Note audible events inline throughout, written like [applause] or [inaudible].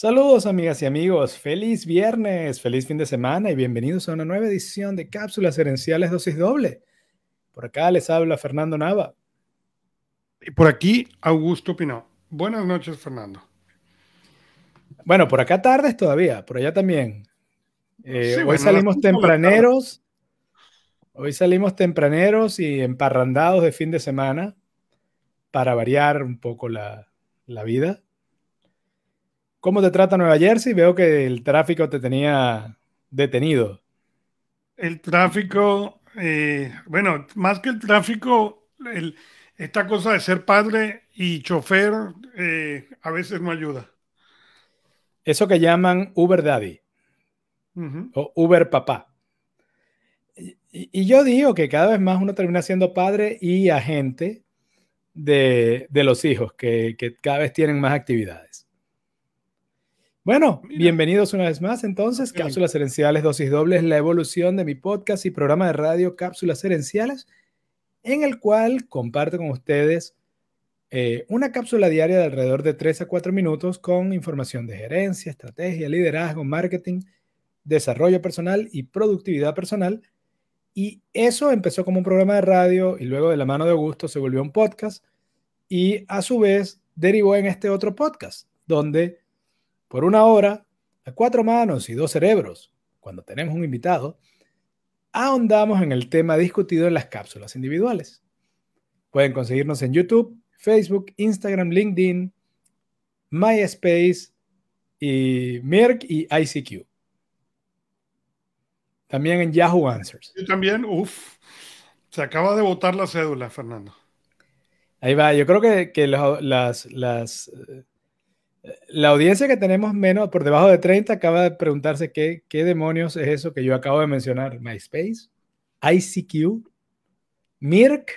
Saludos amigas y amigos, feliz viernes, feliz fin de semana y bienvenidos a una nueva edición de Cápsulas Herenciales Dosis Doble. Por acá les habla Fernando Nava. Y por aquí Augusto Pinó. Buenas noches, Fernando. Bueno, por acá tardes todavía, por allá también. Eh, hoy salimos tempraneros. Hoy salimos tempraneros y emparrandados de fin de semana para variar un poco la, la vida. ¿Cómo te trata Nueva Jersey? Veo que el tráfico te tenía detenido. El tráfico, eh, bueno, más que el tráfico, esta cosa de ser padre y chofer eh, a veces no ayuda. Eso que llaman Uber Daddy o Uber Papá. Y, yo digo que cada vez más uno termina siendo padre y agente de, los hijos, que, que cada vez tienen más actividades. Bueno, bienvenidos una vez más entonces. Cápsulas Herenciales, dosis dobles, la evolución de mi podcast y programa de radio Cápsulas Herenciales, en el cual comparto con ustedes eh, una cápsula diaria de alrededor de 3 a 4 minutos con información de gerencia, estrategia, liderazgo, marketing, desarrollo personal y productividad personal. Y eso empezó como un programa de radio y luego de la mano de Augusto se volvió un podcast y a su vez derivó en este otro podcast donde por una hora, a cuatro manos y dos cerebros, cuando tenemos un invitado, ahondamos en el tema discutido en las cápsulas individuales. Pueden conseguirnos en YouTube, Facebook, Instagram, LinkedIn, MySpace y Merck y ICQ. También en Yahoo Answers. Y también, uff, se acaba de votar la cédula, Fernando. Ahí va, yo creo que, las, las la audiencia que tenemos menos por debajo de 30 acaba de preguntarse qué, qué demonios es eso que yo acabo de mencionar. MySpace, ICQ, Mirk.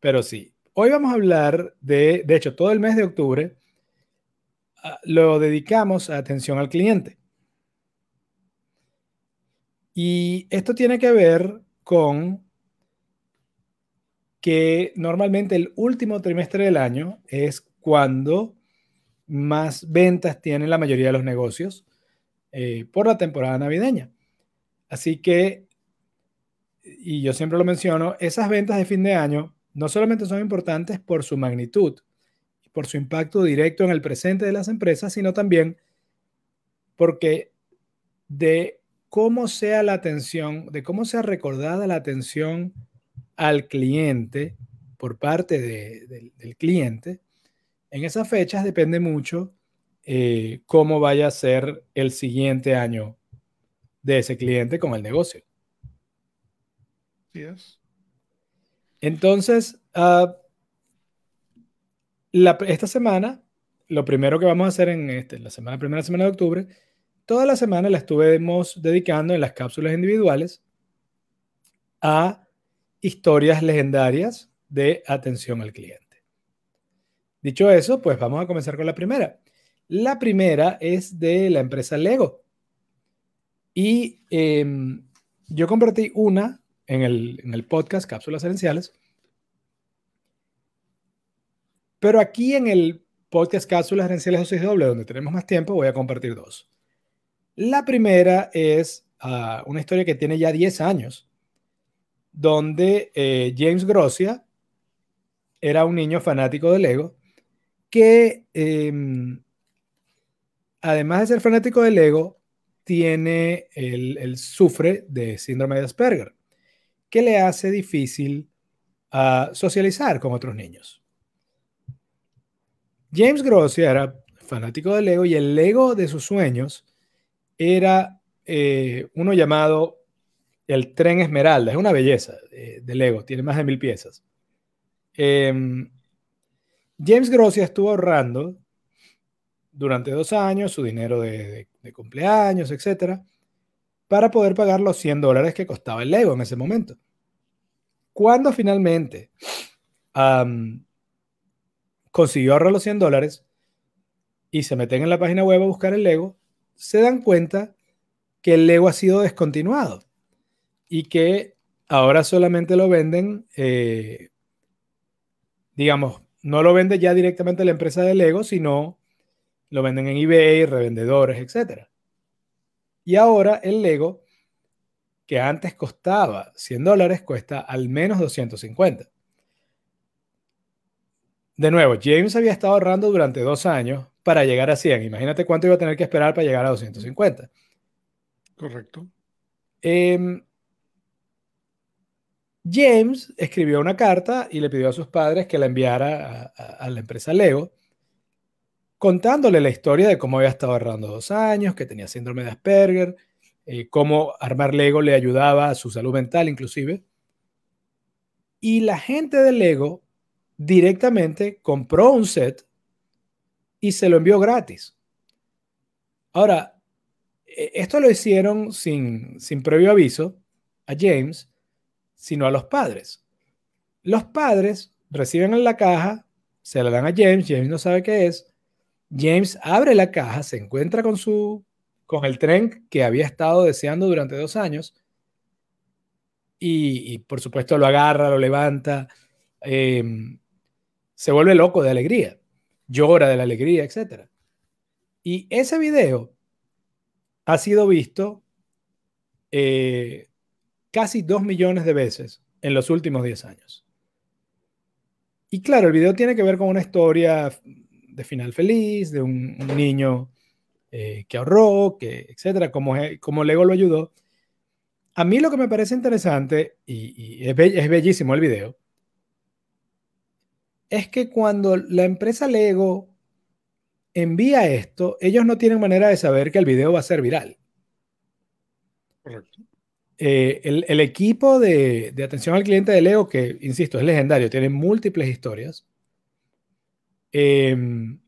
Pero sí, hoy vamos a hablar de, de hecho, todo el mes de octubre ah, lo dedicamos a atención al cliente. Y esto tiene que ver con que normalmente el último trimestre del año es cuando más ventas tienen la mayoría de los negocios eh, por la temporada navideña. Así que, y yo siempre lo menciono, esas ventas de fin de año no solamente son importantes por su magnitud por su impacto directo en el presente de las empresas, sino también porque de cómo sea la atención, de cómo sea recordada la atención al cliente por parte del cliente, en esas fechas depende mucho eh, cómo vaya a ser el siguiente año de ese cliente con el negocio. Entonces, ah, esta semana, lo primero que vamos a hacer en este, la semana, primera semana de octubre, toda la semana la estuvimos dedicando en las cápsulas individuales a historias legendarias de atención al cliente. Dicho eso, pues vamos a comenzar con la primera. La primera es de la empresa Lego. Y em, yo compartí una en el, en el podcast Cápsulas Esenciales. Pero aquí en el podcast Cápsulas Esenciales 6 doble, donde tenemos más tiempo, voy a compartir dos. La primera es ah, una historia que tiene ya 10 años donde eh, James Grossia era un niño fanático de Lego que, em, además de ser fanático de Lego, tiene el, sufre de síndrome de Asperger, que le hace difícil a socializar con otros niños. James Grossia era fanático de Lego y el Lego de sus sueños era eh, uno llamado el tren Esmeralda. Es una belleza de, Lego, tiene más de mil piezas. Em, James Grossia estuvo ahorrando durante dos años su dinero de, cumpleaños, etcétera, para poder pagar los 100 dólares que costaba el Lego en ese momento. Cuando finalmente consiguió ahorrar los 100 dólares y se meten en la página web a buscar el Lego, se dan cuenta que el Lego ha sido descontinuado y que ahora solamente lo venden, eh, digamos, no lo vende ya directamente la empresa de Lego, sino lo venden en eBay, revendedores, etc. Y ahora el Lego, que antes costaba 100 dólares, cuesta al menos 250. De nuevo, James había estado ahorrando durante dos años para llegar a 100. Imagínate cuánto iba a tener que esperar para llegar a 250. Correcto. Em, James escribió una carta y le pidió a sus padres que la enviara a, la empresa Lego, contándole la historia de cómo había estado ahorrando dos años, que tenía síndrome de Asperger, eh, cómo armar Lego le ayudaba a su salud mental inclusive. Y la gente de Lego directamente compró un set y se lo envió gratis. Ahora, e, esto lo hicieron sin, sin previo aviso a James sino a los padres. Los padres reciben en la caja, se la dan a James, James no sabe qué es. James abre la caja, se encuentra con su con el tren que había estado deseando durante dos años y, por supuesto lo agarra, lo levanta, em, se vuelve loco de alegría, llora de la alegría, etc. Y ese video ha sido visto eh, casi 2 millones de veces en los últimos 10 años. Y claro, el video tiene que ver con una historia de final feliz, de un, niño eh, que ahorró, que, etcétera, como, como Lego lo ayudó. A mí lo que me parece interesante, y, es, es bellísimo el video, es que cuando la empresa Lego envía esto, ellos no tienen manera de saber que el video va a ser viral. Correcto. Eh, el, equipo de, atención al cliente de Lego, que insisto, es legendario, tiene múltiples historias, em,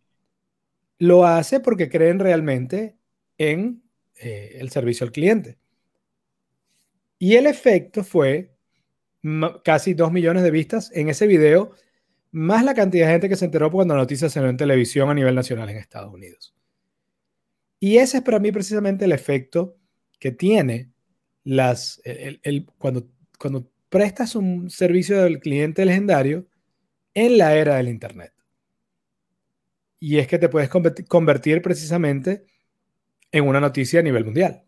lo hace porque creen realmente en eh, el servicio al cliente. Y el efecto fue casi 2 millones de vistas en ese video, más la cantidad de gente que se enteró cuando la noticia salió en televisión a nivel nacional en Estados Unidos. Y ese es para mí precisamente el efecto que tiene las, el, cuando, cuando prestas un servicio del cliente legendario en la era del Internet. Y es que te puedes convertir precisamente en una noticia a nivel mundial.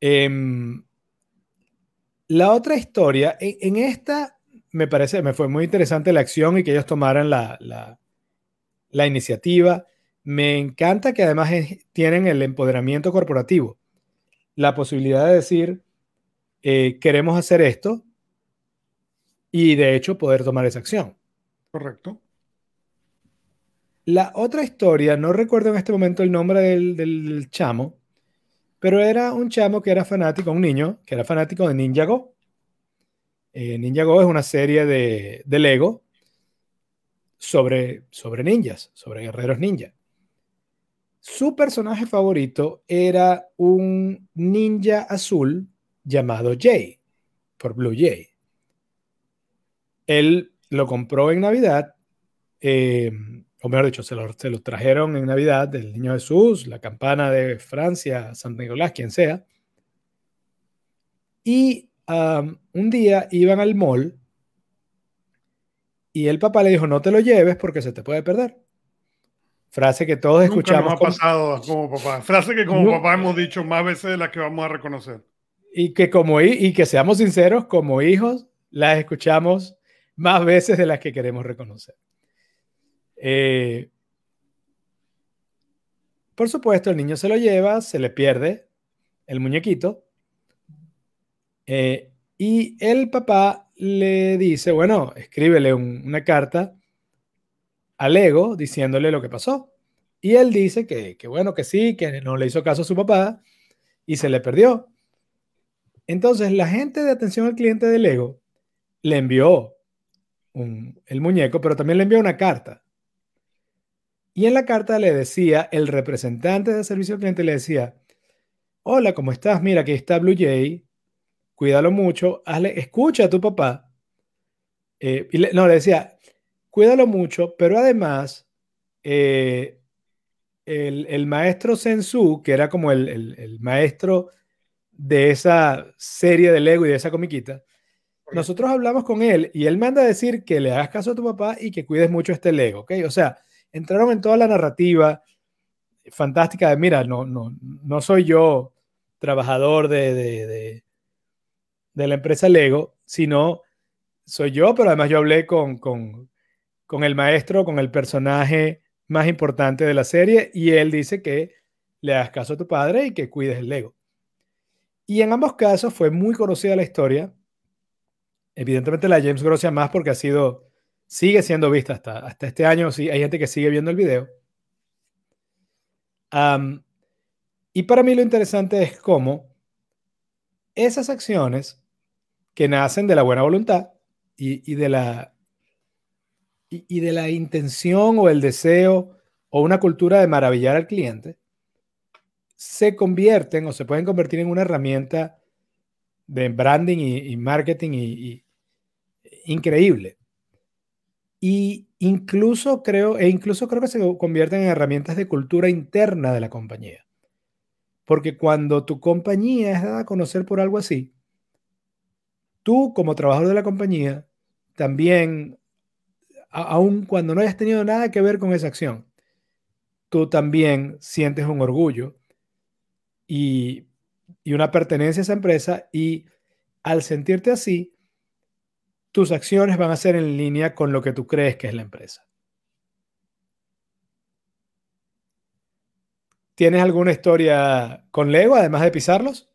Em, la otra historia, en, esta me parece, me fue muy interesante la acción y que ellos tomaran la, la, la iniciativa me encanta que además tienen el empoderamiento corporativo, la posibilidad de decir, eh, queremos hacer esto y de hecho poder tomar esa acción. Correcto. La otra historia, no recuerdo en este momento el nombre del, chamo, pero era un chamo que era fanático, un niño que era fanático de Ninjago. Eh, Ninjago es una serie de, de Lego sobre, sobre ninjas, sobre guerreros ninja. Su personaje favorito era un ninja azul llamado Jay, por Blue Jay. Él lo compró en Navidad, eh, o mejor dicho, se lo, se lo, trajeron en Navidad del Niño Jesús, la campana de Francia, San Nicolás, quien sea. Y un día iban al mall y el papá le dijo, no te lo lleves porque se te puede perder. Frase que todos Nunca escuchamos. Nos ha pasado como papá. Frase que como papá hemos dicho más veces de las que vamos a reconocer. Y que como y que seamos sinceros, como hijos, las escuchamos más veces de las que queremos reconocer. Eh, por supuesto, el niño se lo lleva, se le pierde el muñequito. Eh, y el papá le dice, bueno, escríbele una carta al ego diciéndole lo que pasó. Y él dice que, bueno, que sí, que no le hizo caso a su papá y se le perdió. Entonces, la gente de atención al cliente del ego le envió el muñeco, pero también le envió una carta. Y en la carta le decía, el representante de servicio al cliente le decía, hola, ¿cómo estás? Mira, aquí está Blue Jay, cuídalo mucho, hazle, escucha a tu papá. Eh, y no, le decía, cuídalo mucho, pero además, eh, el, maestro Sensu, que era como el, maestro de esa serie de Lego y de esa comiquita, nosotros hablamos con él y él manda a decir que le hagas caso a tu papá y que cuides mucho este Lego, ¿ok? O sea, entraron en toda la narrativa fantástica de, mira, no, no, no soy yo trabajador de, de, de, la empresa Lego, sino soy yo, pero además yo hablé con, con, con el maestro, con el personaje más importante de la serie y él dice que le hagas caso a tu padre y que cuides el Lego. Y en ambos casos fue muy conocida la historia. Evidentemente la James Grossia más porque ha sido, sigue siendo vista hasta, hasta este año. Sí, hay gente que sigue viendo el video. y para mí lo interesante es cómo esas acciones que nacen de la buena voluntad y, de la y, de la intención o el deseo o una cultura de maravillar al cliente se convierten o se pueden convertir en una herramienta de branding y, marketing y, increíble. Y incluso creo, e incluso creo que se convierten en herramientas de cultura interna de la compañía. Porque cuando tu compañía es dada a conocer por algo así, tú como trabajador de la compañía, también, aun cuando no hayas tenido nada que ver con esa acción, tú también sientes un orgullo y, una pertenencia a esa empresa y al sentirte así, tus acciones van a ser en línea con lo que tú crees que es la empresa. ¿Tienes alguna historia con Lego, además de pisarlos?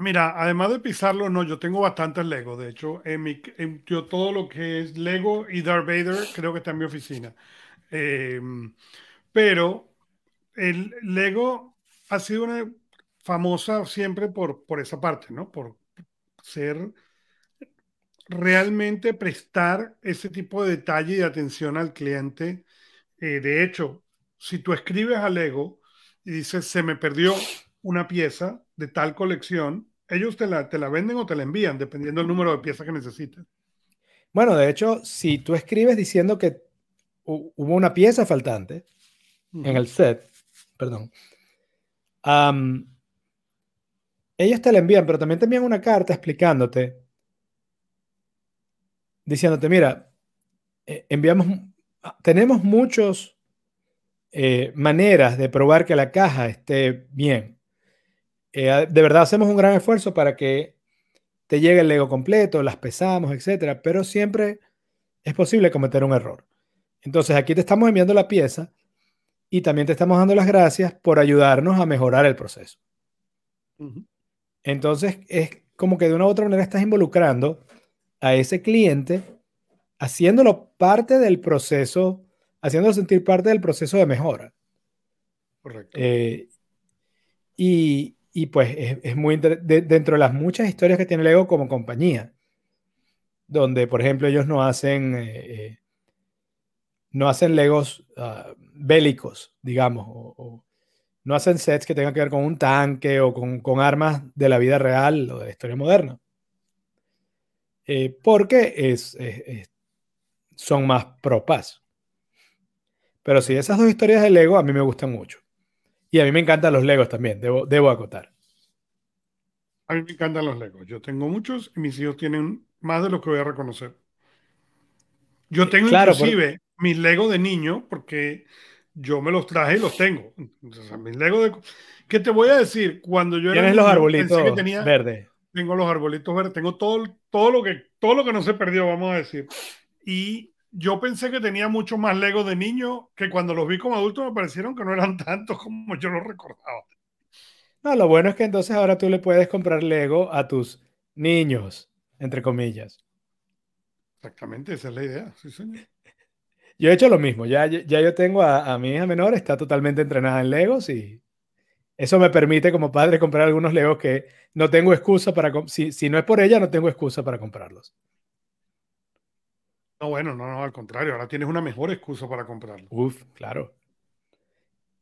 Mira, además de pisarlos, no, yo tengo bastantes Lego. De hecho, en mi, yo todo lo que es Lego y Darth Vader creo que está en mi oficina. Em, pero el Lego ha sido una, famosa siempre por, por esa parte, ¿no? Por ser realmente prestar ese tipo de detalle y de atención al cliente. Eh, de hecho, si tú escribes al Lego y dices, se me perdió una pieza de tal colección, ellos te la, te la venden o te la envían, dependiendo del número de piezas que necesites. Bueno, de hecho, si tú escribes diciendo que hubo una pieza faltante en el set, perdón, ellos te la envían, pero también te envían una carta explicándote, diciéndote, mira, eh, enviamos, tenemos muchas eh, maneras de probar que la caja esté bien. Eh, de verdad hacemos un gran esfuerzo para que te llegue el Lego completo, las pesamos, etcétera, pero siempre es posible cometer un error. Entonces aquí te estamos enviando la pieza y también te estamos dando las gracias por ayudarnos a mejorar el proceso. Entonces, es como que de una u otra manera estás involucrando a ese cliente, haciéndolo parte del proceso, haciéndolo sentir parte del proceso de mejora. Correcto. Eh, y, pues es, muy dentro de las muchas historias que tiene Lego como compañía, donde, por ejemplo, ellos no hacen, eh, eh, no hacen Legos ah, bélicos, digamos, o, no hacen sets que tengan que ver con un tanque o con, armas de la vida real o de la historia moderna. Eh, porque es, son más propas. Pero sí, esas dos historias de Lego a mí me gustan mucho. Y a mí me encantan los Legos también, debo, debo acotar. A mí me encantan los Legos. Yo tengo muchos y mis hijos tienen más de lo que voy a reconocer. Yo tengo inclusive mis Legos de niño, porque yo me los traje y los tengo. mis Lego de... ¿Qué te voy a decir? Cuando yo Tienes los arbolitos verdes. Tengo los arbolitos verdes, tengo todo, todo, lo que, todo lo que no se perdió, vamos a decir. Y yo pensé que tenía mucho más Lego de niño, que cuando los vi como adulto me parecieron que no eran [laughs] tantos como yo los recordaba. No, lo bueno es que entonces ahora tú le puedes comprar Lego a tus niños, entre comillas. Exactamente, esa es la idea, sí, señor. Yo he hecho lo mismo, ya, ya yo tengo a, mi hija menor, está totalmente entrenada en Legos y eso me permite como padre comprar algunos Legos que no tengo excusa para, si, si no es por ella, no tengo excusa para comprarlos. No, bueno, no, no, al contrario, ahora tienes una mejor excusa para comprarlos. Uf, claro.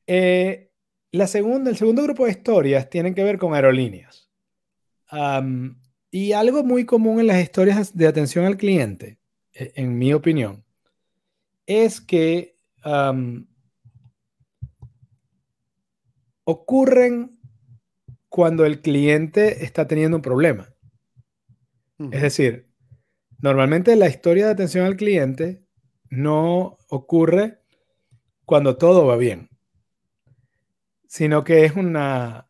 Eh, la segunda, el segundo grupo de historias tienen que ver con aerolíneas. y algo muy común en las historias de atención al cliente, e, en mi opinión, es que ocurren cuando el cliente está teniendo un problema. Es decir, Normalmente la historia de atención al cliente no ocurre cuando todo va bien, sino que es una...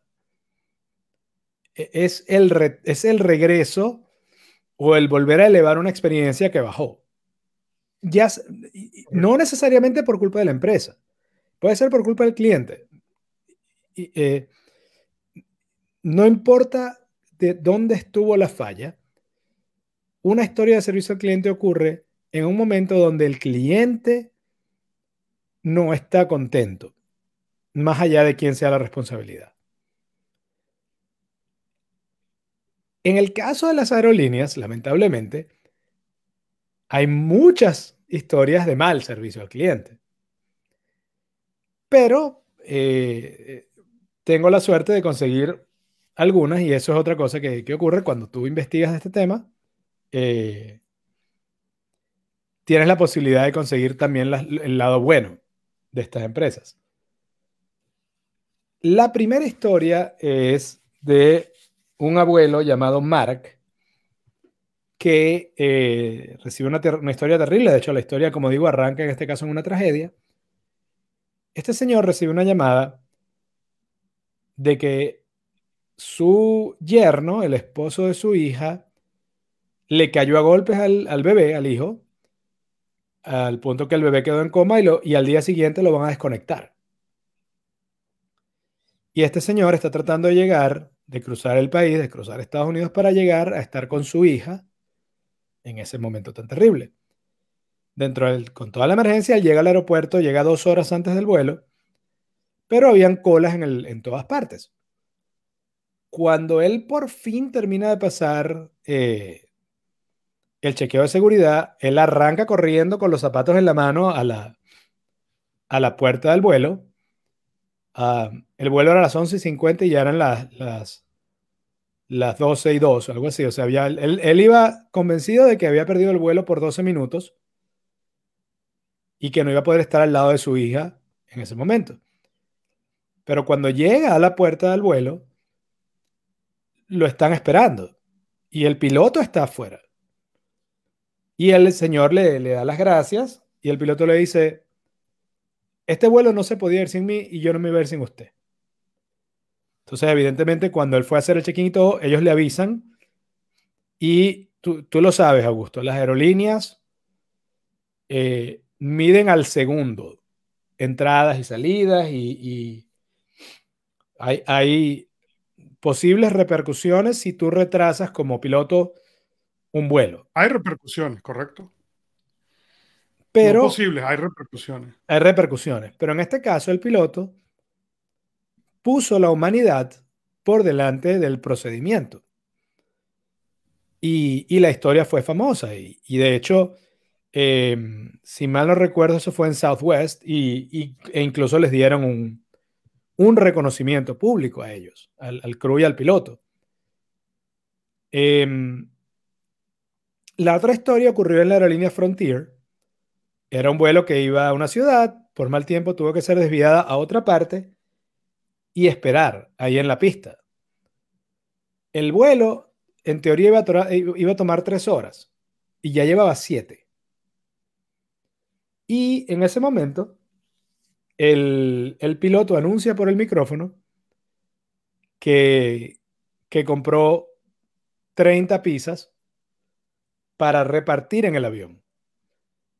E, es el, es el regreso o el volver a elevar una experiencia que bajó. Ya, no necesariamente por culpa de la empresa, puede ser por culpa del cliente. Eh, no importa de dónde estuvo la falla, una historia de servicio al cliente ocurre en un momento donde el cliente no está contento, más allá de quién sea la responsabilidad. En el caso de las aerolíneas, lamentablemente, hay muchas historias de mal servicio al cliente. Pero eh, tengo la suerte de conseguir algunas y eso es otra cosa que, ocurre cuando tú investigas este tema. Eh, tienes la posibilidad de conseguir también el lado bueno de estas empresas. La primera historia es de un abuelo llamado Mark que eh, recibe una, una, historia terrible. De hecho, la historia, como digo, arranca en este caso en una tragedia. Este señor recibe una llamada de que su yerno, el esposo de su hija, le cayó a golpes al, bebé, al hijo, al punto que el bebé quedó en coma y, lo, y al día siguiente lo van a desconectar. Y este señor está tratando de llegar, de cruzar el país, de cruzar Estados Unidos para llegar a estar con su hija en ese momento tan terrible. Dentro del, con toda la emergencia, él llega al aeropuerto, llega dos horas antes del vuelo, pero habían colas en, el, en todas partes. Cuando él por fin termina de pasar eh, el chequeo de seguridad, él arranca corriendo con los zapatos en la mano a la, a la puerta del vuelo. Ah, el vuelo era a las 11 y 50 y ya eran las, las, las 12 y 2, algo así. O sea, había, él, él, iba convencido de que había perdido el vuelo por 12 minutos y que no iba a poder estar al lado de su hija en ese momento. Pero cuando llega a la puerta del vuelo, lo están esperando y el piloto está afuera. Y el señor le, le da las gracias y el piloto le dice, este vuelo no se podía ir sin mí y yo no me iba a ir sin usted. Entonces, evidentemente, cuando él fue a hacer el check-in y todo, ellos le avisan y tú, tú, lo sabes, Augusto, las aerolíneas eh, miden al segundo entradas y salidas y, hay, hay, posibles repercusiones si tú retrasas como piloto un vuelo. Hay repercusiones, correcto. Pero, posibles, hay repercusiones. Hay repercusiones, pero en este caso el piloto puso la humanidad por delante del procedimiento. Y, la historia fue famosa y, de hecho, em, si mal no recuerdo, eso fue en Southwest y, e incluso les dieron un, un reconocimiento público a ellos, al, al crew y al piloto. Em, la otra historia ocurrió en la aerolínea Frontier. Era un vuelo que iba a una ciudad, por mal tiempo tuvo que ser desviada a otra parte y esperar ahí en la pista. El vuelo, en teoría, iba a, tomar tres horas y ya llevaba siete. Y en ese momento, el, piloto anuncia por el micrófono que, que compró 30 pizzas para repartir en el avión,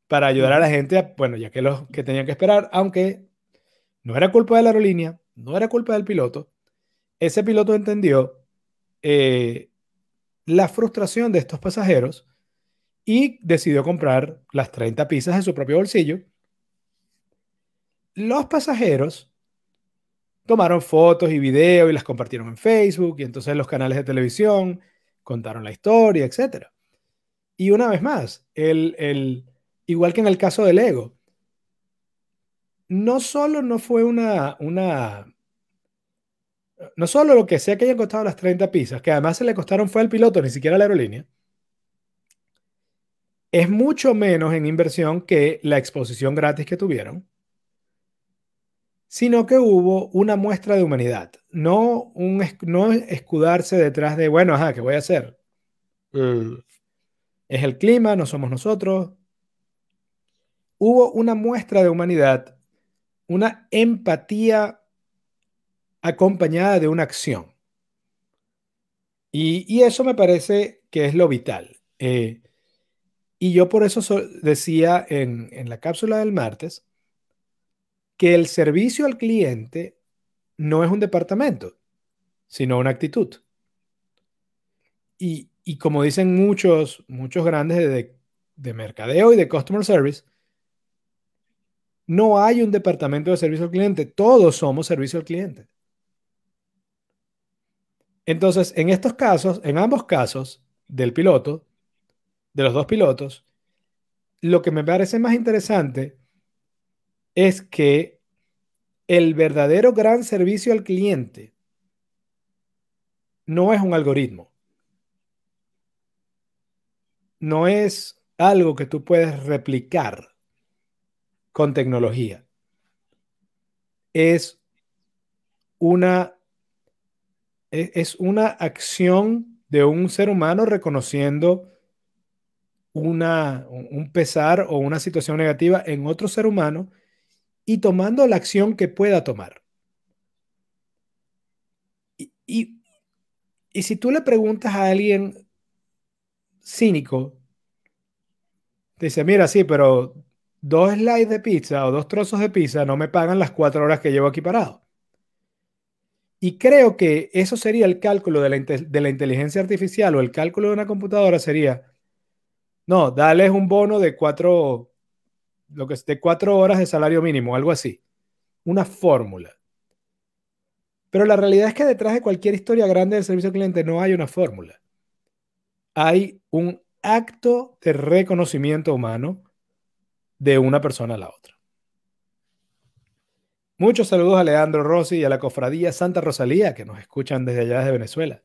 para ayudar a la gente, bueno, ya que los que tenían que esperar, aunque no era culpa de la aerolínea, no era culpa del piloto, ese piloto entendió eh, la frustración de estos pasajeros y decidió comprar las 30 pizzas en su propio bolsillo los pasajeros tomaron fotos y videos y las compartieron en Facebook y entonces los canales de televisión contaron la historia, etc. Y una vez más, el, igual que en el caso del ego, no solo no fue una, una, no solo lo que sea que hayan costado las 30 pizzas, que además se le costaron fue al piloto, ni siquiera a la aerolínea, es mucho menos en inversión que la exposición gratis que tuvieron sino que hubo una muestra de humanidad, no, un, no escudarse detrás de, bueno, ajá, ¿qué voy a hacer? Es el clima, no somos nosotros. Hubo una muestra de humanidad, una empatía acompañada de una acción. Y, eso me parece que es lo vital. Eh, y yo por eso decía en, en la cápsula del martes que el servicio al cliente no es un departamento, sino una actitud. Y, como dicen muchos, muchos grandes de, de, mercadeo y de customer service, no hay un departamento de servicio al cliente, todos somos servicio al cliente. Entonces, en estos casos, en ambos casos del piloto, de los dos pilotos, lo que me parece más interesante es que el verdadero gran servicio al cliente no es un algoritmo. No es algo que tú puedes replicar con tecnología. Es una, e, es una acción de un ser humano reconociendo una, un pesar o una situación negativa en otro ser humano y tomando la acción que pueda tomar. Y, y, si tú le preguntas a alguien cínico, dice, mira, sí, pero dos slides de pizza o dos trozos de pizza no me pagan las cuatro horas que llevo aquí parado. Y creo que eso sería el cálculo de la, de la inteligencia artificial o el cálculo de una computadora sería, no, dales un bono de cuatro, lo que de cuatro horas de salario mínimo, algo así. Una fórmula. Pero la realidad es que detrás de cualquier historia grande del servicio al cliente no hay una fórmula. Hay un acto de reconocimiento humano de una persona a la otra. Muchos saludos a Leandro Rossi y a la cofradía Santa Rosalía que nos escuchan desde allá de Venezuela.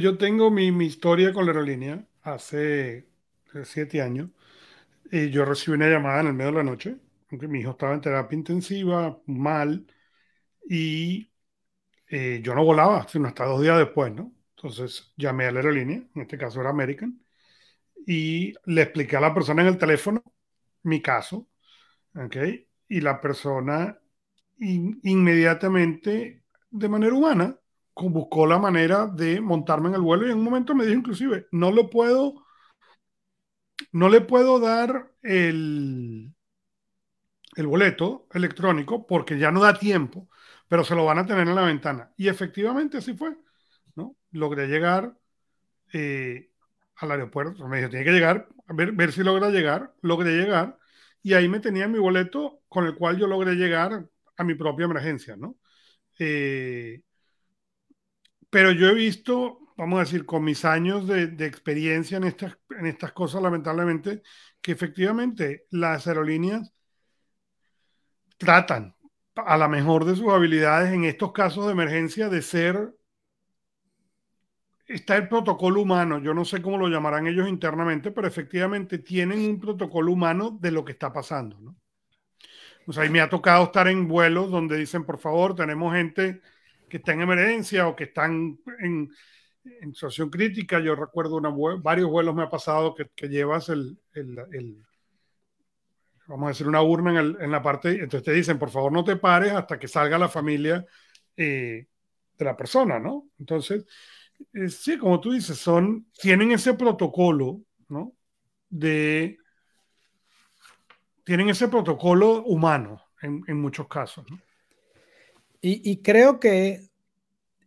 Yo tengo mi, mi historia con la aerolínea hace siete años y yo recibí una llamada en el medio de la noche, aunque mi hijo estaba en terapia intensiva, mal, y eh, yo no volaba, sino hasta dos días después, ¿no? Entonces llamé a la aerolínea, en este caso era American, y le expliqué a la persona en el teléfono mi caso, ¿ok? Y la persona inmediatamente, de manera humana, buscó la manera de montarme en el vuelo y en un momento me dijo inclusive, no lo puedo no le puedo dar el, el boleto electrónico porque ya no da tiempo, pero se lo van a tener en la ventana. Y efectivamente así fue. Logré llegar eh, al aeropuerto, me dijo, tiene que llegar, a ver, ver si logra llegar, logré llegar, y ahí me tenía mi boleto con el cual yo logré llegar a mi propia emergencia, ¿no? Eh, pero yo he visto vamos a decir, con mis años de, experiencia en estas, en estas cosas, lamentablemente, que efectivamente las aerolíneas tratan a la mejor de sus habilidades en estos casos de emergencia de ser está el protocolo humano, yo no sé cómo lo llamarán ellos internamente, pero efectivamente tienen un protocolo humano de lo que está pasando, ¿no? O sea, y me ha tocado estar en vuelos donde dicen, por favor, tenemos gente que está en emergencia o que están en, situación crítica, yo recuerdo una, varios vuelos me ha pasado que, llevas el, el, el, vamos a decir, una urna en, en, la parte, entonces te dicen, por favor no te pares hasta que salga la familia eh, de la persona, ¿no? Entonces, eh, sí, como tú dices, son, tienen ese protocolo, ¿no? De, tienen ese protocolo humano en, en muchos casos, ¿no? Y, y creo que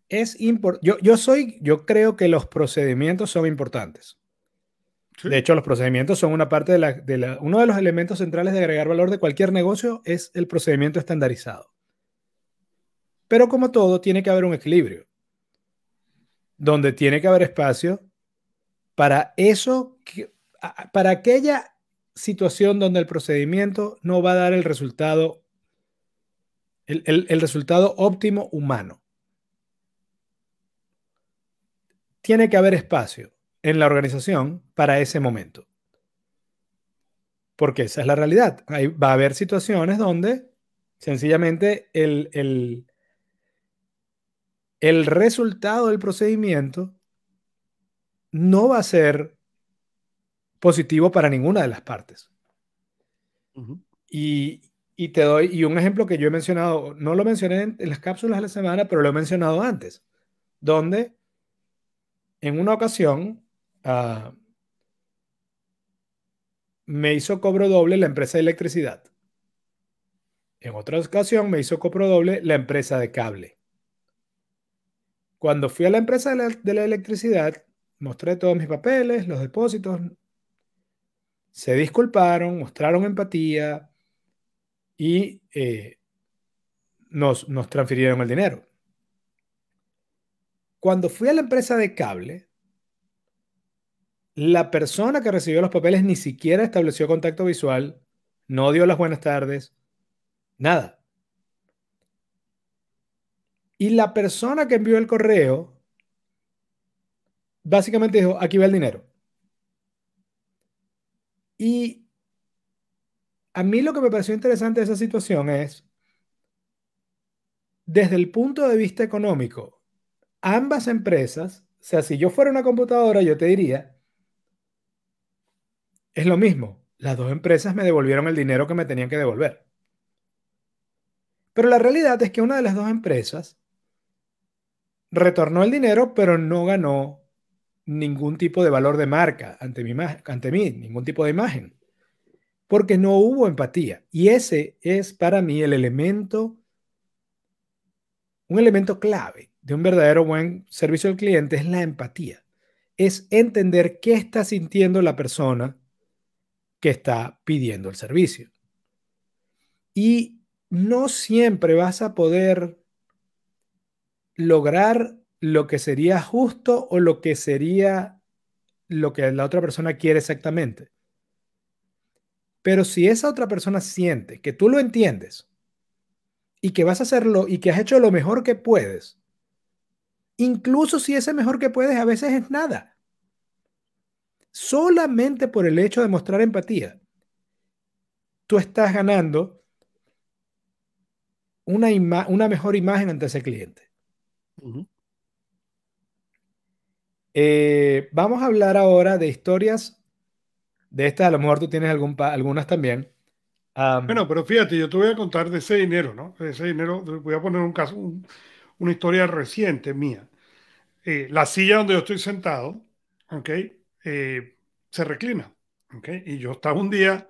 es importante. Yo, yo, soy, yo creo que los procedimientos son importantes. De hecho, los procedimientos son una parte de la, de la, uno de los elementos centrales de agregar valor de cualquier negocio es el procedimiento estandarizado. Pero como todo, tiene que haber un equilibrio, donde tiene que haber espacio para eso, para aquella situación donde el procedimiento no va a dar el resultado, el, el, resultado óptimo humano. tiene que haber espacio en la organización para ese momento. Porque esa es la realidad. va a haber situaciones donde sencillamente el, el, el resultado del procedimiento no va a ser positivo para ninguna de las partes. y, y, te doy, y un ejemplo que yo he mencionado, no lo mencioné en, las cápsulas de la semana, pero lo he mencionado antes, donde en una ocasión uh, me hizo cobro doble la empresa de electricidad. En otra ocasión me hizo cobro doble la empresa de cable. Cuando fui a la empresa de la, electricidad, mostré todos mis papeles, los depósitos, se disculparon, mostraron empatía y eh, nos, nos transfirieron el dinero. Cuando fui a la empresa de cable, la persona que recibió los papeles ni siquiera estableció contacto visual, no dio las buenas tardes, nada. Y la persona que envió el correo básicamente dijo, aquí va el dinero. Y a mí lo que me pareció interesante de esa situación es, desde el punto de vista económico, ambas empresas, o sea, si yo fuera una computadora, yo te diría, es lo mismo, las dos empresas me devolvieron el dinero que me tenían que devolver. Pero la realidad es que una de las dos empresas retornó el dinero, pero no ganó ningún tipo de valor de marca ante, mi, ante mí, ningún tipo de imagen, porque no hubo empatía. Y ese es para mí el elemento, un elemento clave de un verdadero buen servicio al cliente, es la empatía. Es entender qué está sintiendo la persona que está pidiendo el servicio. Y no siempre vas a poder lograr lo que sería justo o lo que sería lo que la otra persona quiere exactamente. Pero si esa otra persona siente que tú lo entiendes y que vas a hacerlo y que has hecho lo mejor que puedes, incluso si ese mejor que puedes a veces es nada, solamente por el hecho de mostrar empatía, tú estás ganando una, una mejor imagen ante ese cliente. Eh, vamos a hablar ahora de historias de estas, a lo mejor tú tienes algún, algunas también. bueno, pero fíjate, yo te voy a contar de ese dinero, ¿no? De ese dinero, voy a poner un caso, una historia reciente mía. Eh, la silla donde yo estoy sentado, ¿ok? Eh, se reclina. ¿okay? Y yo estaba un día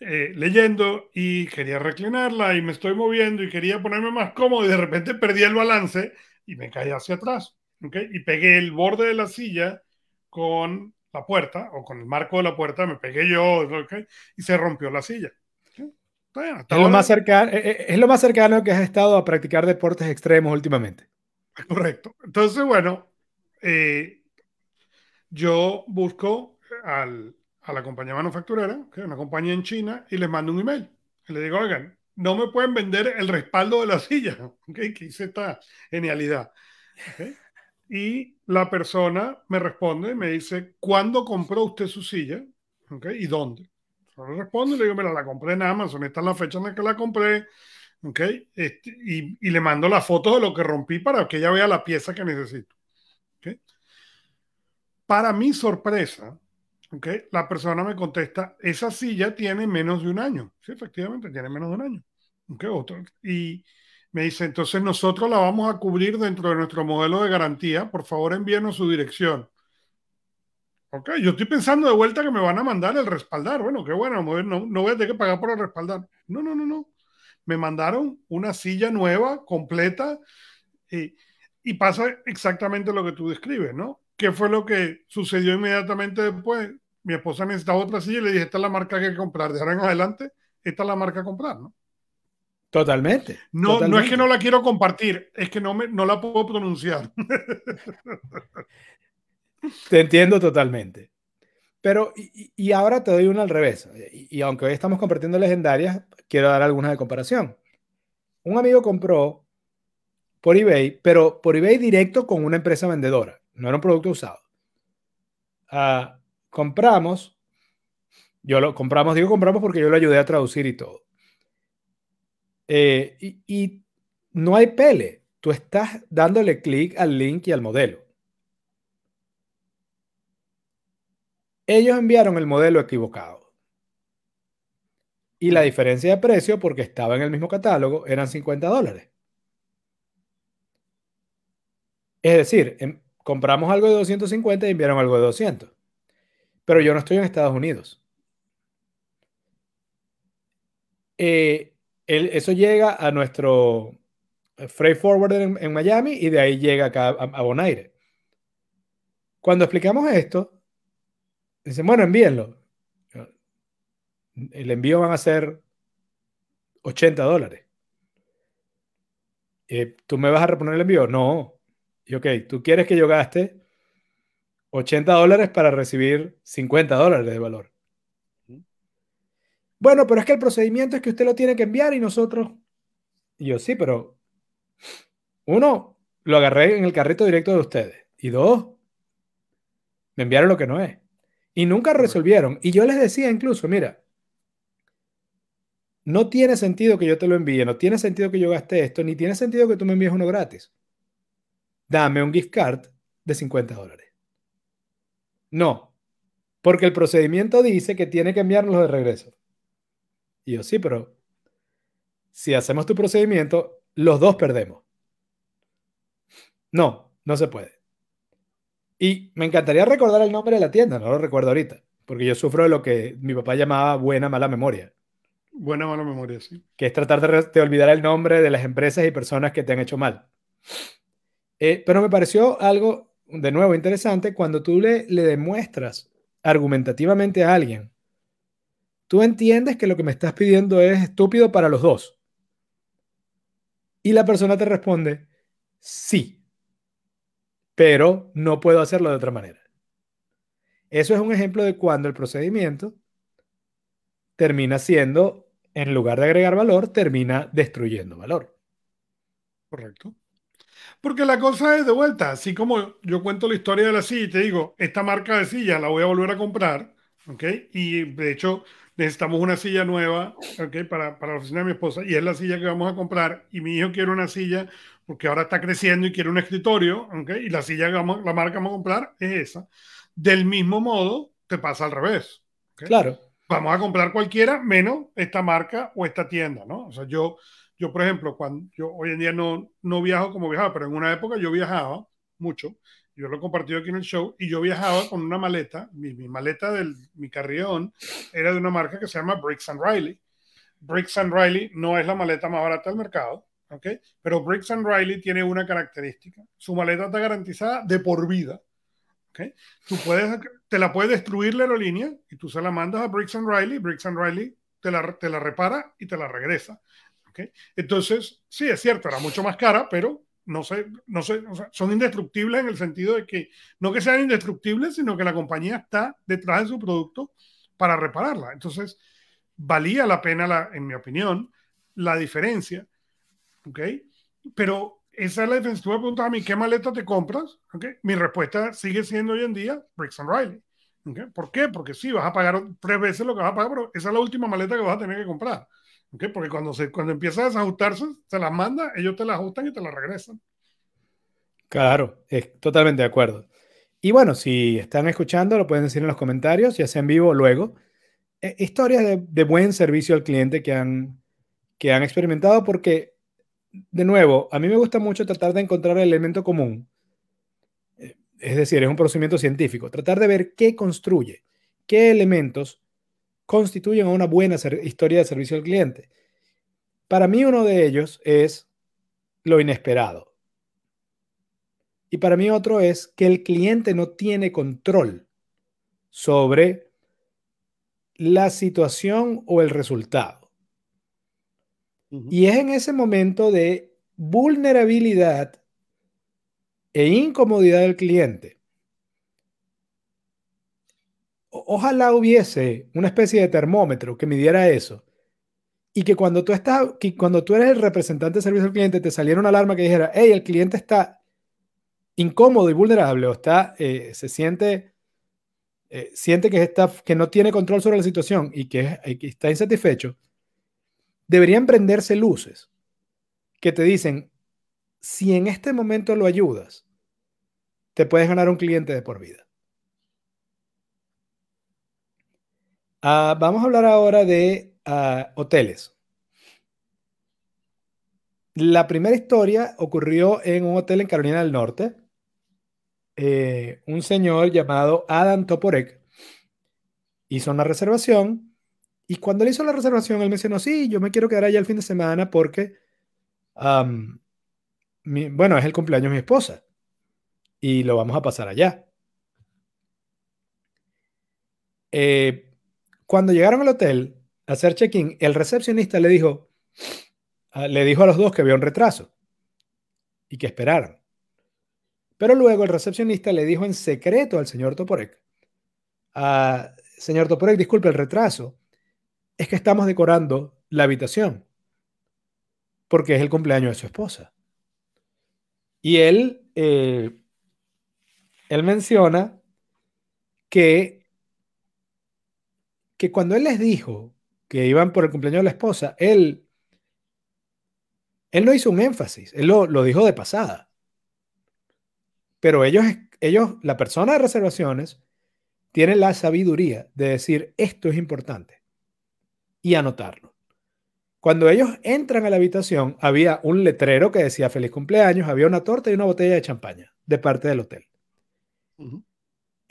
eh, leyendo y quería reclinarla y me estoy moviendo y quería ponerme más cómodo y de repente perdí el balance y me caí hacia atrás. ¿okay? Y pegué el borde de la silla con la puerta o con el marco de la puerta, me pegué yo y se rompió la silla. es, lo más cercano, eh, eh, es lo más cercano que has estado a practicar deportes extremos últimamente. Correcto. Entonces, bueno, yo busco al, a la compañía manufacturera, que es una compañía en China, y les mando un email. Y le digo, oigan, no me pueden vender el respaldo de la [laughs] silla, ¿okay? que hice esta genialidad. Y la persona me responde me dice, ¿cuándo compró usted su silla? ¿Y dónde? Yo le respondo y le digo, mira, la compré en Amazon, esta es la fecha en la que la compré, ¿okay? Este, y, y, le mando la foto de lo que rompí para que ella vea la pieza que necesito. Para mi sorpresa, Okay. La persona me contesta, esa silla tiene menos de un año. Sí, efectivamente, tiene menos de un año. Okay, otro. Y me dice, entonces nosotros la vamos a cubrir dentro de nuestro modelo de garantía. Por favor, envíenos su dirección. Ok, yo estoy pensando de vuelta que me van a mandar el respaldar. Bueno, qué bueno, no, no voy a tener que pagar por el respaldar. No, no, no, no. Me mandaron una silla nueva, completa, y, y pasa exactamente lo que tú describes, ¿no? ¿Qué fue lo que sucedió inmediatamente después? Mi esposa necesitaba otra silla y le dije, esta es la marca que hay que comprar. De ahora en adelante, esta es la marca a comprar, ¿no? Totalmente. No, no es que no la quiero compartir, es que no, me, no la puedo pronunciar. [laughs] te entiendo totalmente. Pero, y, ahora te doy una al revés. Y, y, aunque hoy estamos compartiendo legendarias, quiero dar algunas de comparación. Un amigo compró por eBay, pero por eBay directo con una empresa vendedora. No era un producto usado. Ah, compramos, yo lo compramos, digo compramos porque yo lo ayudé a traducir y todo. Eh, y, no hay pele, tú estás dándole clic al link y al modelo. Ellos enviaron el modelo equivocado. Y la diferencia de precio, porque estaba en el mismo catálogo, eran 50 dólares. Es decir, em, compramos algo de 250 y enviaron algo de 200. Pero yo no estoy en Estados Unidos. Eh, eso llega a nuestro freight forwarder en, Miami y de ahí llega acá a, Bonaire. Cuando explicamos esto, dicen, bueno, envíenlo. El envío van a ser 80 dólares. Eh, ¿Tú me vas a reponer el envío? No. Y ok, tú quieres que yo gaste 80 dólares para recibir 50 dólares de valor. Bueno, pero es que el procedimiento es que usted lo tiene que enviar y nosotros. Y yo, sí, pero uno, lo agarré en el carrito directo de ustedes. Y dos, me enviaron lo que no es. Y nunca resolvieron. Y yo les decía incluso, mira, no tiene sentido que yo te lo envíe, no tiene sentido que yo gaste esto, ni tiene sentido que tú me envíes uno gratis. Dame un gift card de 50 dólares. No, porque el procedimiento dice que tiene que enviárnoslo de regreso. Y yo, sí, pero si hacemos tu procedimiento, los dos perdemos. No, no se puede. Y me encantaría recordar el nombre de la tienda, no lo recuerdo ahorita, porque yo sufro de lo que mi papá llamaba buena mala memoria. Buena mala memoria, sí. Que es tratar de, olvidar el nombre de las empresas y personas que te han hecho mal. Eh, pero me pareció algo, de nuevo, interesante cuando tú le, demuestras argumentativamente a alguien tú entiendes que lo que me estás pidiendo es estúpido para los dos. Y la persona te responde, sí, pero no puedo hacerlo de otra manera. Eso es un ejemplo de cuando el procedimiento termina siendo, en lugar de agregar valor, termina destruyendo valor. Correcto. Porque la cosa es de vuelta, así como yo cuento la historia de la silla y te digo, esta marca de silla la voy a volver a comprar, ¿ok? Y de hecho, necesitamos una silla nueva okay, para, para la oficina de mi esposa y es la silla que vamos a comprar y mi hijo quiere una silla porque ahora está creciendo y quiere un escritorio okay, y la silla que vamos, la marca que vamos a comprar es esa. Del mismo modo, te pasa al revés. Claro. Vamos a comprar cualquiera menos esta marca o esta tienda, ¿no? O sea, yo, yo por ejemplo, cuando yo hoy en día no, no viajo como viajaba, pero en una época yo viajaba mucho yo lo he compartido aquí en el show, y yo viajaba con una maleta, mi, maleta del mi carrión era de una marca que se llama Briggs and Riley. Briggs and Riley no es la maleta más barata del mercado, ¿ok? Pero Briggs and Riley tiene una característica, su maleta está garantizada de por vida, ¿ok? Tú puedes, te la puede destruir la aerolínea y tú se la mandas a Briggs and Riley, Briggs and Riley te la, te la repara y te la regresa, ¿ok? Entonces, sí, es cierto, era mucho más cara, pero no sé, no sé, son indestructibles en el sentido de que no que sean indestructibles, sino que la compañía está detrás de su producto para repararla. Entonces, valía la pena, la, en mi opinión, la diferencia. ¿Ok? Pero esa es la diferencia. Tú me preguntas a mí, ¿qué maleta te compras? ¿Ok? Mi respuesta sigue siendo hoy en día Briggs Riley. ¿Okay? ¿Por qué? Porque sí, vas a pagar tres veces lo que vas a pagar, pero esa es la última maleta que vas a tener que comprar. Porque cuando, se, cuando empieza a desajustarse, se las manda, ellos te las ajustan y te las regresan. Claro, es totalmente de acuerdo. Y bueno, si están escuchando, lo pueden decir en los comentarios, ya sea en vivo o luego. Eh, historias de, buen servicio al cliente que han, que han experimentado, porque, de nuevo, a mí me gusta mucho tratar de encontrar el elemento común. Eh, es decir, es un procedimiento científico. Tratar de ver qué construye, qué elementos constituyen una buena historia de servicio al cliente. Para mí uno de ellos es lo inesperado. Y para mí otro es que el cliente no tiene control sobre la situación o el resultado. Y es en ese momento de vulnerabilidad e incomodidad del cliente ojalá hubiese una especie de termómetro que midiera eso y que cuando tú estás, que cuando tú eres el representante de servicio al cliente te saliera una alarma que dijera, hey, el cliente está incómodo y vulnerable o está, eh, se siente, eh, siente que, está, que no tiene control sobre la situación y que, y que está insatisfecho, deberían prenderse luces que te dicen, si en este momento lo ayudas, te puedes ganar un cliente de por vida. Ah, vamos a hablar ahora de ah, hoteles. La primera historia ocurrió en un hotel en Carolina del Norte. Eh, un señor llamado Adam Toporek hizo una reservación y cuando le hizo la reservación él mencionó, sí, yo me quiero quedar allá el fin de semana porque, bueno, es el cumpleaños de mi esposa y lo vamos a pasar allá. Eh, cuando llegaron al hotel a hacer check-in, el recepcionista le dijo, ah, le dijo a los dos que había un retraso y que esperaran. Pero luego el recepcionista le dijo en secreto al señor Toporek, ah, señor Toporek, disculpe el retraso, es que estamos decorando la habitación porque es el cumpleaños de su esposa. Y él, eh, él menciona que, que cuando él les dijo que iban por el cumpleaños de la esposa, él, él no hizo un énfasis, él lo, lo dijo de pasada. Pero ellos, ellos, la persona de reservaciones, tiene la sabiduría de decir esto es importante y anotarlo. Cuando ellos entran a la habitación, había un letrero que decía feliz cumpleaños, había una torta y una botella de champaña de parte del hotel.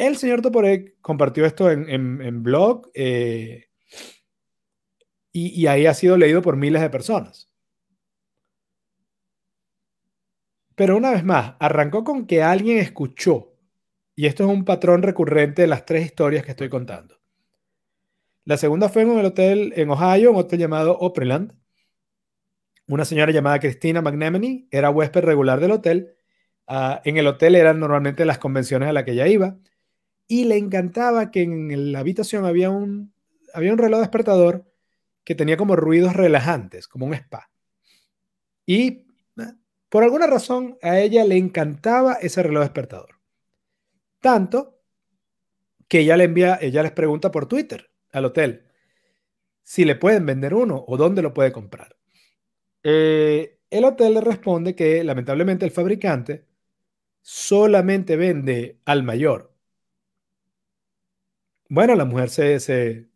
El señor Toporek compartió esto en, blog eh, y ahí ha sido leído por miles de personas. Pero una vez más, arrancó con que alguien escuchó, y esto es un patrón recurrente de las tres historias que estoy contando. La segunda fue en el hotel en Ohio, un hotel llamado Opryland. Una señora llamada Christina McNamee era huésped regular del hotel. Ah, en el hotel eran normalmente las convenciones a las que ella iba. Y le encantaba que en la habitación había un, había un reloj despertador que tenía como ruidos relajantes, como un spa. Y por alguna razón, a ella le encantaba ese reloj despertador. Tanto que ella le envía, ella les pregunta por Twitter al hotel si le pueden vender uno o dónde lo puede comprar. Eh, el hotel le responde que lamentablemente el fabricante solamente vende al mayor. Bueno, la mujer se, se,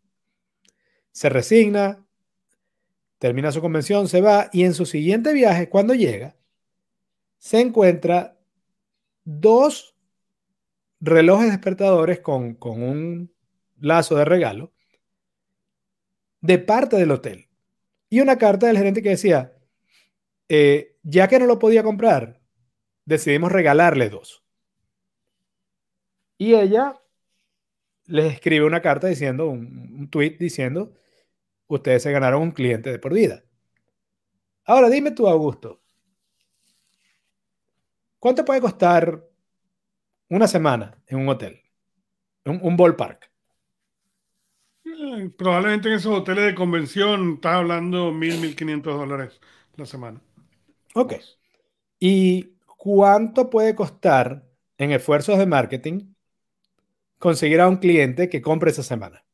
se resigna, termina su convención, se va y en su siguiente viaje, cuando llega, se encuentra dos relojes despertadores con, un lazo de regalo de parte del hotel y una carta del gerente que decía, eh, ya que no lo podía comprar, decidimos regalarle dos. Y ella les escribe una carta diciendo, un, un tweet diciendo, ustedes se ganaron un cliente de por vida. Ahora dime tú, Augusto, ¿Cuánto puede costar una semana en un hotel? Un, un ballpark. Eh, probablemente en esos hoteles de convención estás hablando mil, mil quinientos dólares la semana. Ok. ¿Y cuánto puede costar en esfuerzos de marketing conseguir a un cliente que compre esa semana?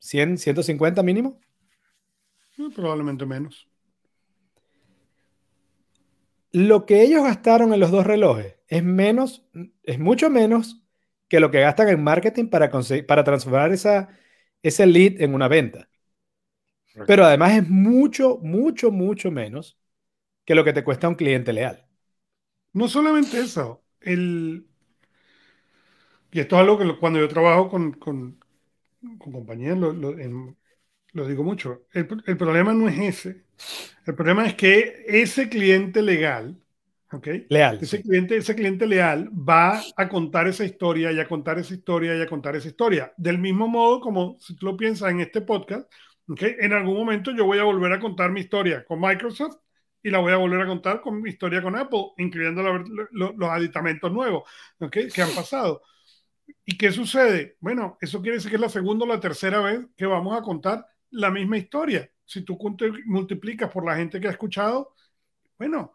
¿100, 150 mínimo? Eh, probablemente menos lo que ellos gastaron en los dos relojes es menos, es mucho menos que lo que gastan en marketing para, para transformar esa, ese lead en una venta. Pero además es mucho, mucho, mucho menos que lo que te cuesta un cliente leal. No solamente eso, el... y esto es algo que cuando yo trabajo con, con, compañías lo, lo, digo mucho, el, el problema no es ese, el problema es que ese cliente legal, ¿ok? Leal. Ese, cliente, ese cliente leal va a contar esa historia y a contar esa historia y a contar esa historia. Del mismo modo como si tú lo piensas en este podcast, ¿ok? En algún momento yo voy a volver a contar mi historia con Microsoft y la voy a volver a contar con mi historia con Apple, incluyendo los aditamentos nuevos, ¿ok? Que han pasado. ¿Y qué sucede? Bueno, eso quiere decir que es la segunda o la tercera vez que vamos a contar la misma historia si tú multiplicas por la gente que ha escuchado, bueno,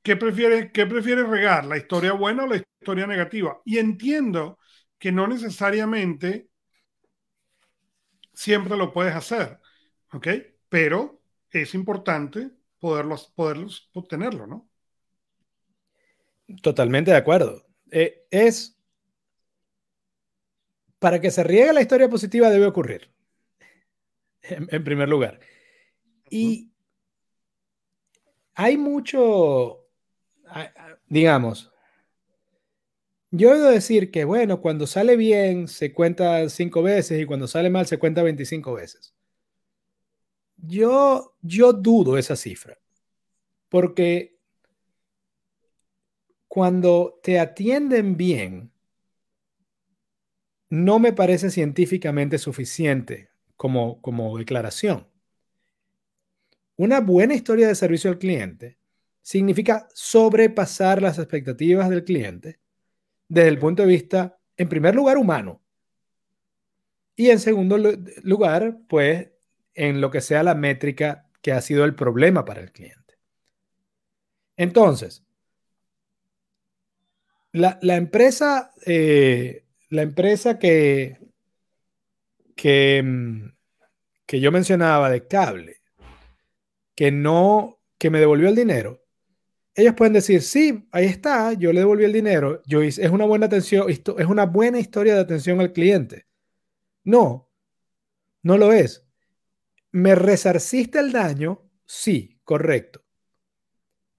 ¿qué prefieres, qué prefieres regar? ¿La historia buena o la historia negativa? Y entiendo que no necesariamente siempre lo puedes hacer, ¿ok? Pero es importante poderlos, poderlos obtenerlo, ¿no? Totalmente de acuerdo. Eh, es para que se riegue la historia positiva debe ocurrir, en, primer lugar. Y hay mucho, digamos, yo he de decir que, bueno, cuando sale bien se cuenta cinco veces y cuando sale mal se cuenta 25 veces. Yo, yo dudo esa cifra, porque cuando te atienden bien, no me parece científicamente suficiente como, como declaración. Una buena historia de servicio al cliente significa sobrepasar las expectativas del cliente desde el punto de vista, en primer lugar, humano. Y en segundo lugar, pues, en lo que sea la métrica que ha sido el problema para el cliente. Entonces, la, empresa, eh, la empresa que, que, mm, que yo mencionaba de cable, que no, que me devolvió el dinero, ellos pueden decir, sí, ahí está, yo le devolví el dinero, yo hice, es una buena atención, es una buena historia de atención al cliente. No, no lo es. ¿Me resarciste el daño? Sí, correcto.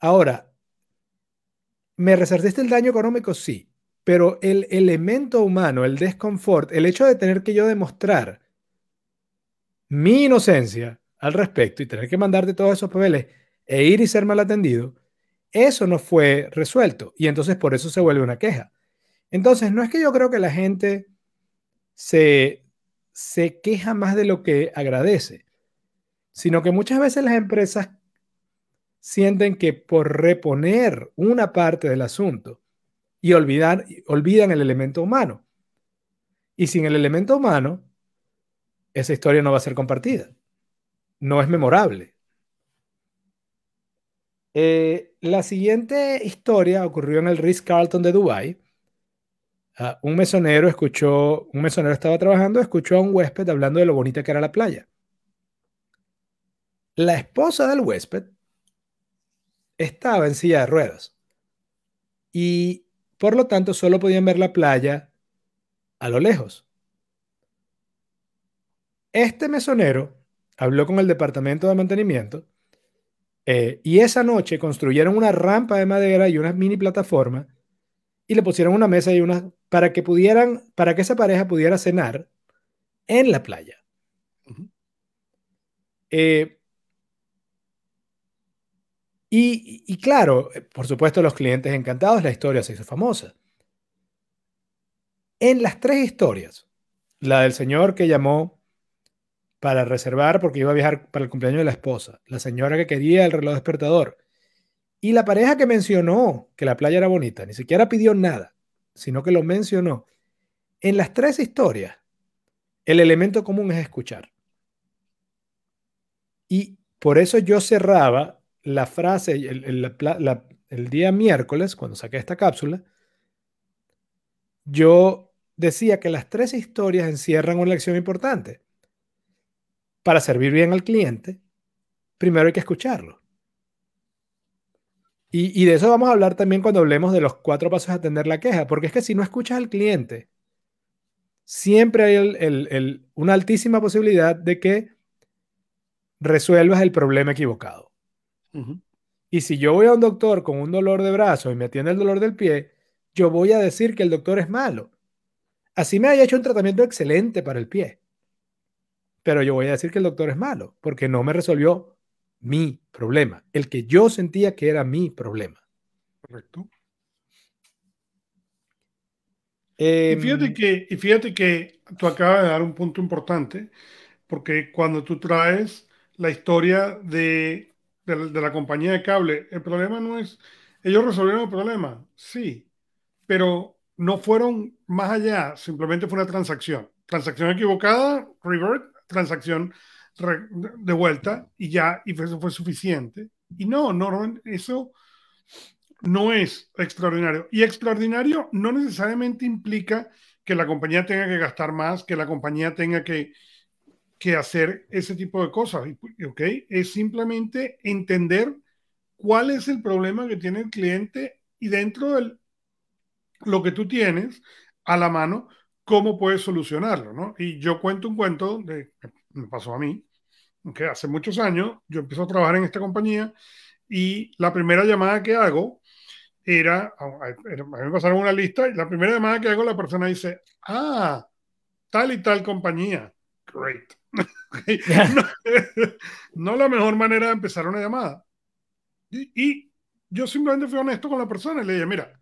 Ahora, ¿me resarciste el daño económico? Sí, pero el elemento humano, el desconfort, el hecho de tener que yo demostrar mi inocencia al respecto y tener que mandarte todos esos papeles e ir y ser mal atendido, eso no fue resuelto y entonces por eso se vuelve una queja. Entonces, no es que yo creo que la gente se, se queja más de lo que agradece, sino que muchas veces las empresas sienten que por reponer una parte del asunto y olvidar, olvidan el elemento humano. Y sin el elemento humano, esa historia no va a ser compartida. No es memorable. Eh, la siguiente historia ocurrió en el Ritz Carlton de Dubai. Ah, un mesonero escuchó, un mesonero estaba trabajando, escuchó a un huésped hablando de lo bonita que era la playa. La esposa del huésped estaba en silla de ruedas y por lo tanto solo podían ver la playa a lo lejos. Este mesonero habló con el departamento de mantenimiento eh, y esa noche construyeron una rampa de madera y una mini plataforma y le pusieron una mesa y una para que pudieran, para que esa pareja pudiera cenar en la playa. Eh, y, claro, por supuesto, los clientes encantados, la historia se hizo famosa. En las tres historias, la del señor que llamó para reservar porque iba a viajar para el cumpleaños de la esposa, la señora que quería el reloj despertador y la pareja que mencionó que la playa era bonita, ni siquiera pidió nada, sino que lo mencionó. En las tres historias, el elemento común es escuchar. Y por eso yo cerraba la frase el, el día miércoles, cuando saqué esta cápsula, yo decía que las tres historias encierran una lección importante para servir bien al cliente, primero hay que escucharlo. Y, de eso vamos a hablar también cuando hablemos de los cuatro pasos a atender la queja, porque es que si no escuchas al cliente, siempre hay una altísima posibilidad de que resuelvas el problema equivocado. Y si yo voy a un doctor con un dolor de brazo y me atiende el dolor del pie, yo voy a decir que el doctor es malo. Así me haya hecho un tratamiento excelente para el pie pero yo voy a decir que el doctor es malo porque no me resolvió mi problema, el que yo sentía que era mi problema. Correcto. y, fíjate em, que, y fíjate que tú acabas de dar un punto importante, porque cuando tú traes la historia de, de la compañía de cable, el problema no es, ellos resolvieron el problema, sí, pero no fueron más allá, simplemente fue una transacción. Transacción equivocada, revert, transacción de vuelta y ya, y eso fue suficiente. Y no, no, eso no es extraordinario. Y extraordinario no necesariamente implica que la compañía tenga que gastar más, que la compañía tenga que, que hacer ese tipo de cosas. ¿Ok? Es simplemente entender cuál es el problema que tiene el cliente y dentro de lo que tú tienes a la mano, cómo puedes solucionarlo, ¿no? Y yo cuento un cuento de, me pasó a mí, que hace muchos años yo empiezo a trabajar en esta compañía y la primera llamada que hago era, a mí me pasaron una lista y la primera llamada que hago la persona dice, ah, tal y tal compañía, great. [laughs] [laughs] no, la mejor manera de empezar una llamada. Y, yo simplemente fui honesto con la persona y le dije, mira,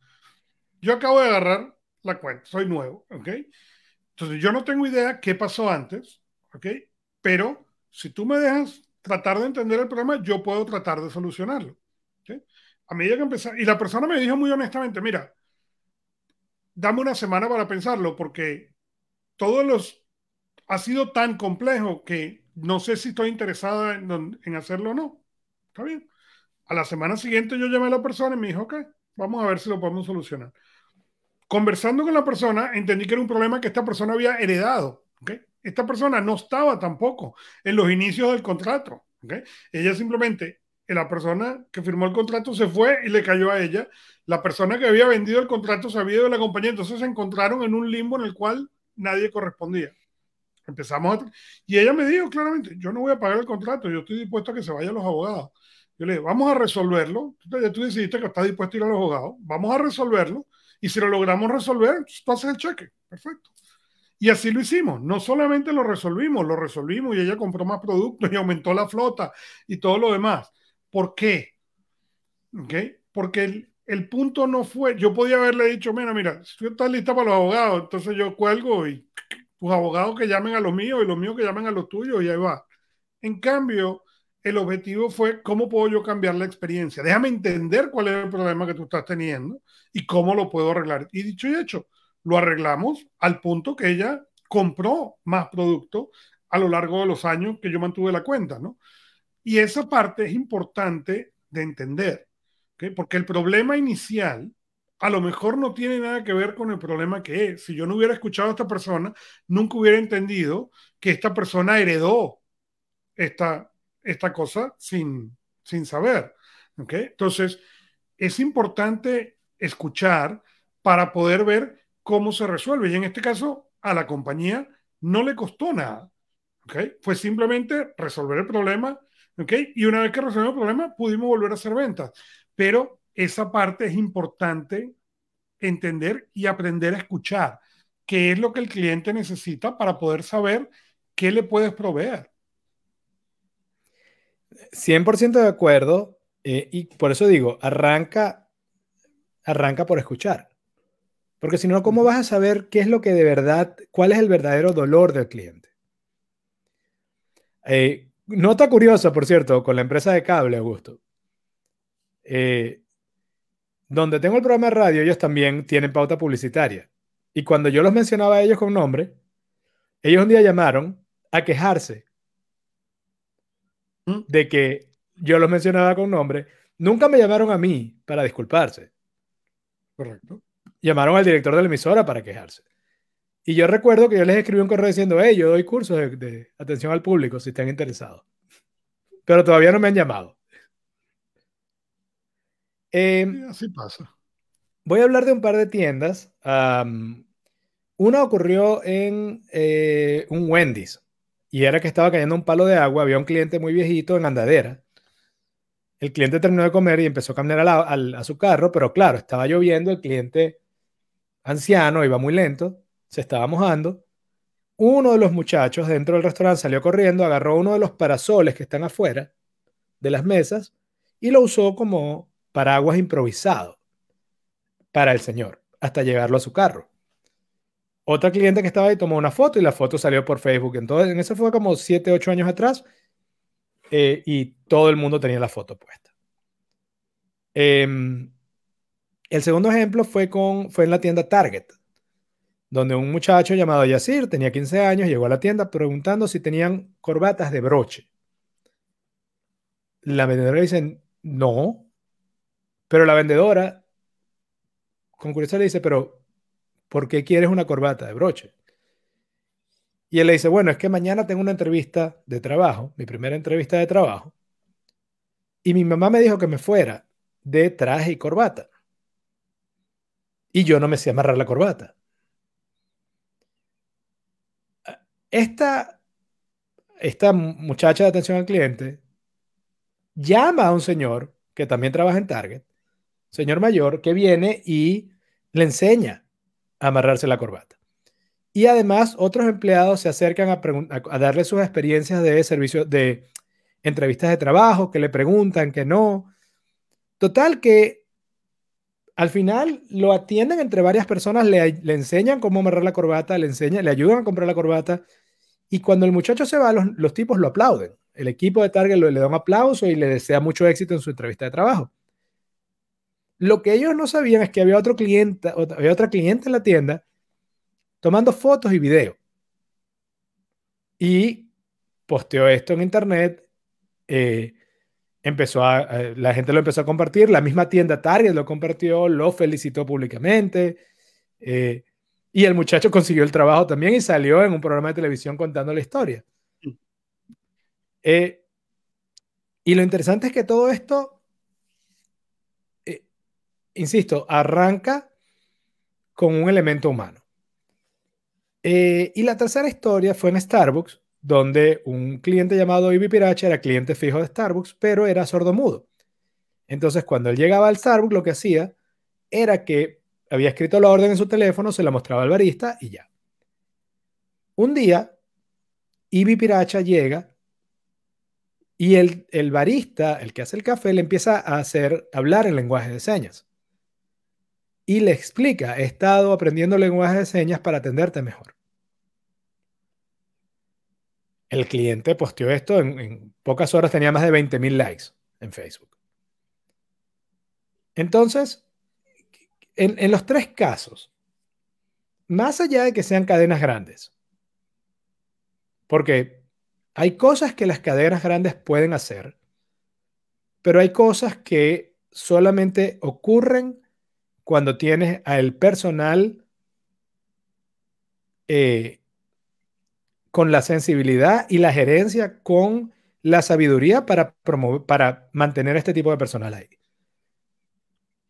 yo acabo de agarrar la cuenta, soy nuevo, ¿ok? Entonces yo no tengo idea qué pasó antes, ¿ok? Pero si tú me dejas tratar de entender el problema, yo puedo tratar de solucionarlo. A medida que empezar, y la persona me dijo muy honestamente, mira, dame una semana para pensarlo, porque todos los ha sido tan complejo que no sé si estoy interesada en, en hacerlo o no. Está bien. A la semana siguiente yo llamé a la persona y me dijo, ok, vamos a ver si lo podemos solucionar. Conversando con la persona, entendí que era un problema que esta persona había heredado. ¿okay? Esta persona no estaba tampoco en los inicios del contrato. ¿okay? Ella simplemente, la persona que firmó el contrato se fue y le cayó a ella. La persona que había vendido el contrato se había ido de la compañía, entonces se encontraron en un limbo en el cual nadie correspondía. Empezamos Y ella me dijo claramente, yo no voy a pagar el contrato, yo estoy dispuesto a que se vayan los abogados. Yo le dije, vamos a resolverlo. Entonces, tú decidiste que estás dispuesto a ir a los abogados. Vamos a resolverlo. Y si lo logramos resolver, tú haces el cheque. Perfecto. Y así lo hicimos. No solamente lo resolvimos, lo resolvimos y ella compró más productos y aumentó la flota y todo lo demás. ¿Por qué? ¿Okay? Porque el, el punto no fue, yo podía haberle dicho, mira, mira, si tú estás lista para los abogados, entonces yo cuelgo y tus abogados que llamen a los míos y los míos que llamen a los tuyos y ahí va. En cambio, el objetivo fue cómo puedo yo cambiar la experiencia. Déjame entender cuál es el problema que tú estás teniendo y cómo lo puedo arreglar. Y dicho y hecho, lo arreglamos al punto que ella compró más producto a lo largo de los años que yo mantuve la cuenta, ¿no? Y esa parte es importante de entender, porque el problema inicial a lo mejor no tiene nada que ver con el problema que es. Si yo no hubiera escuchado a esta persona, nunca hubiera entendido que esta persona heredó esta, esta cosa sin, sin saber. ¿okay? Entonces, es importante escuchar para poder ver cómo se resuelve. Y en este caso, a la compañía no le costó nada. ¿okay? Fue simplemente resolver el problema. ¿okay? Y una vez que resolvimos el problema, pudimos volver a hacer ventas. Pero esa parte es importante entender y aprender a escuchar qué es lo que el cliente necesita para poder saber qué le puedes proveer. 100% de acuerdo. Eh, y por eso digo, arranca, arranca por escuchar. Porque si no, ¿cómo vas a saber qué es lo que de verdad, cuál es el verdadero dolor del cliente? Eh, nota curiosa, por cierto, con la empresa de cable, Augusto. Eh, donde tengo el programa de radio, ellos también tienen pauta publicitaria. Y cuando yo los mencionaba a ellos con nombre, ellos un día llamaron a quejarse ¿Mm? de que yo los mencionaba con nombre. Nunca me llamaron a mí para disculparse. Correcto. Llamaron al director de la emisora para quejarse. Y yo recuerdo que yo les escribí un correo diciendo, hey, yo doy cursos de, de atención al público si están interesados. Pero todavía no me han llamado. Eh, así pasa. Voy a hablar de un par de tiendas. una ocurrió en eh, un Wendy's y era que estaba cayendo un palo de agua. Había un cliente muy viejito en andadera. El cliente terminó de comer y empezó a caminar a, su carro, pero claro, estaba lloviendo. El cliente anciano iba muy lento, se estaba mojando. Uno de los muchachos dentro del restaurante salió corriendo, agarró uno de los parasoles que están afuera de las mesas y lo usó como paraguas improvisado para el señor hasta llegarlo a su carro. Otra cliente que estaba ahí tomó una foto y la foto salió por Facebook. Entonces, en eso fue como 7, 8 años atrás eh, y todo el mundo tenía la foto puesta. Em, el segundo ejemplo fue, con, fue en la tienda Target, donde un muchacho llamado Yacir tenía 15 años, llegó a la tienda preguntando si tenían corbatas de broche. La vendedora dice, no, pero la vendedora, con curiosidad, le dice, pero ¿por qué quieres una corbata de broche? Y él le dice, bueno, es que mañana tengo una entrevista de trabajo, mi primera entrevista de trabajo, y mi mamá me dijo que me fuera de traje y corbata. Y yo no me sé amarrar la corbata. esta, esta muchacha de atención al cliente llama a un señor que también trabaja en Target, señor mayor, que viene y le enseña a amarrarse la corbata. Y además otros empleados se acercan a, darle sus experiencias de servicio, de entrevistas de trabajo, que le preguntan, que no. Total que al final lo atienden entre varias personas, le, le, enseñan cómo amarrar la corbata, le enseñan, le ayudan a comprar la corbata. Y cuando el muchacho se va, los, los tipos lo aplauden. El equipo de Target le da un aplauso y le desea mucho éxito en su entrevista de trabajo. Lo que ellos no sabían es que había otro cliente, había otra cliente en la tienda tomando fotos y videos. Y posteó esto en internet. Eh, empezó a, la gente lo empezó a compartir. La misma tienda Target lo compartió, lo felicitó públicamente. Eh, y el muchacho consiguió el trabajo también y salió en un programa de televisión contando la historia. Eh, y lo interesante es que todo esto, insisto, arranca con un elemento humano. Eh, y la tercera historia fue en Starbucks, donde un cliente llamado Ivy Piracha era cliente fijo de Starbucks, pero era sordomudo. Entonces, cuando él llegaba al Starbucks, lo que hacía era que había escrito la orden en su teléfono, se la mostraba al barista y ya. Un día, Ivy Piracha llega y el, el barista, el que hace el café, le empieza a hacer hablar en lenguaje de señas y le explica, he estado aprendiendo lenguaje de señas para atenderte mejor. El cliente posteó esto en, pocas horas, tenía más de 20.000 likes en Facebook. Entonces, en, en los tres casos, más allá de que sean cadenas grandes, porque hay cosas que las cadenas grandes pueden hacer, pero hay cosas que solamente ocurren cuando tienes al personal eh, con la sensibilidad y la gerencia con la sabiduría para, promover, para mantener este tipo de personal ahí.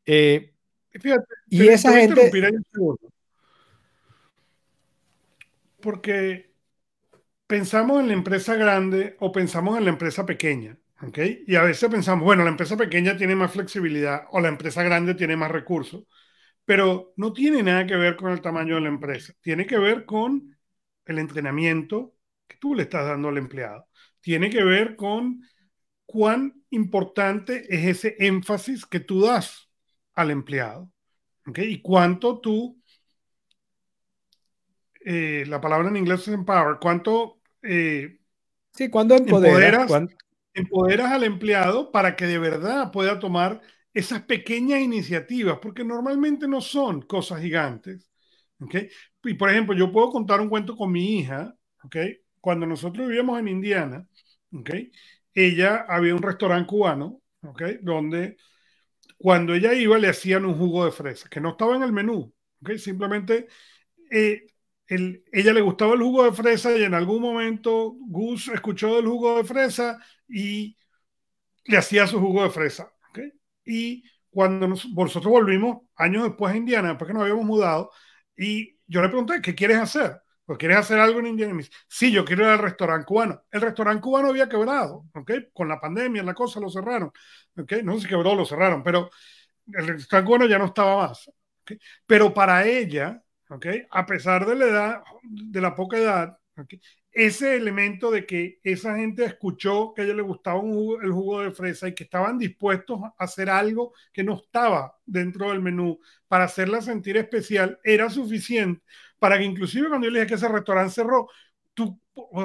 Eh, y esa gente... Porque pensamos en la empresa grande o pensamos en la empresa pequeña. ¿Okay? Y a veces pensamos, bueno, la empresa pequeña tiene más flexibilidad o la empresa grande tiene más recursos, pero no tiene nada que ver con el tamaño de la empresa, tiene que ver con el entrenamiento que tú le estás dando al empleado, tiene que ver con cuán importante es ese énfasis que tú das al empleado, ¿okay? Y cuánto tú, eh, la palabra en inglés es empower, cuánto... Eh, sí, cuando empoderas, empoderas al empleado para que de verdad pueda tomar esas pequeñas iniciativas, porque normalmente no son cosas gigantes. ¿okay? Y por ejemplo, yo puedo contar un cuento con mi hija, ¿okay? cuando nosotros vivíamos en Indiana, ¿okay? ella había un restaurante cubano, ¿okay? donde cuando ella iba le hacían un jugo de fresa, que no estaba en el menú, ¿okay? simplemente eh, ella le gustaba el jugo de fresa y en algún momento Gus escuchó del jugo de fresa y le hacía su jugo de fresa. Y cuando nosotros volvimos años después a Indiana, después que nos habíamos mudado, y yo le pregunté, ¿qué quieres hacer? Pues quieres hacer algo en Indiana. Y me dice, sí, yo quiero ir al restaurante cubano. El restaurante cubano había quebrado. Con la pandemia, la cosa lo cerraron. No sé si quebró, lo cerraron, pero el restaurante cubano ya no estaba más. Pero para ella, a pesar de la edad, de la poca edad, ese elemento de que esa gente escuchó que a ella le gustaba el jugo de fresa y que estaban dispuestos a hacer algo que no estaba dentro del menú para hacerla sentir especial, era suficiente para que inclusive cuando yo le dije que ese restaurante cerró, tú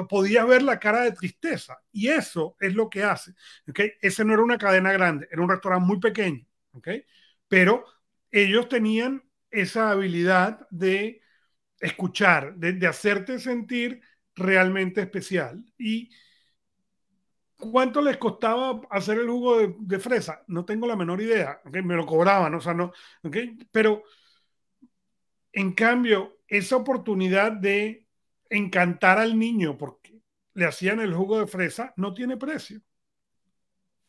podías ver la cara de tristeza. Y eso es lo que hace. ¿okay? Ese no era una cadena grande, era un restaurante muy pequeño. ¿okay? Pero ellos tenían esa habilidad de escuchar, de, hacerte sentir realmente especial. ¿Y cuánto les costaba hacer el jugo de, fresa? No tengo la menor idea. Me lo cobraban, o sea, no. Pero, en cambio, esa oportunidad de encantar al niño porque le hacían el jugo de fresa no tiene precio.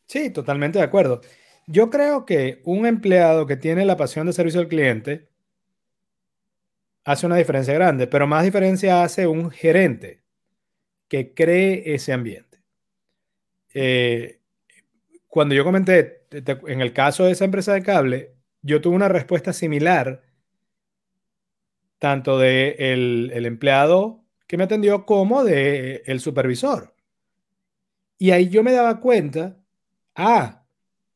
Sí, totalmente de acuerdo. Yo creo que un empleado que tiene la pasión de servicio al cliente hace una diferencia grande, pero más diferencia hace un gerente que cree ese ambiente. Eh, cuando yo comenté, en el caso de esa empresa de cable, yo tuve una respuesta similar, tanto de el, empleado que me atendió como de el supervisor. Y ahí yo me daba cuenta, ah,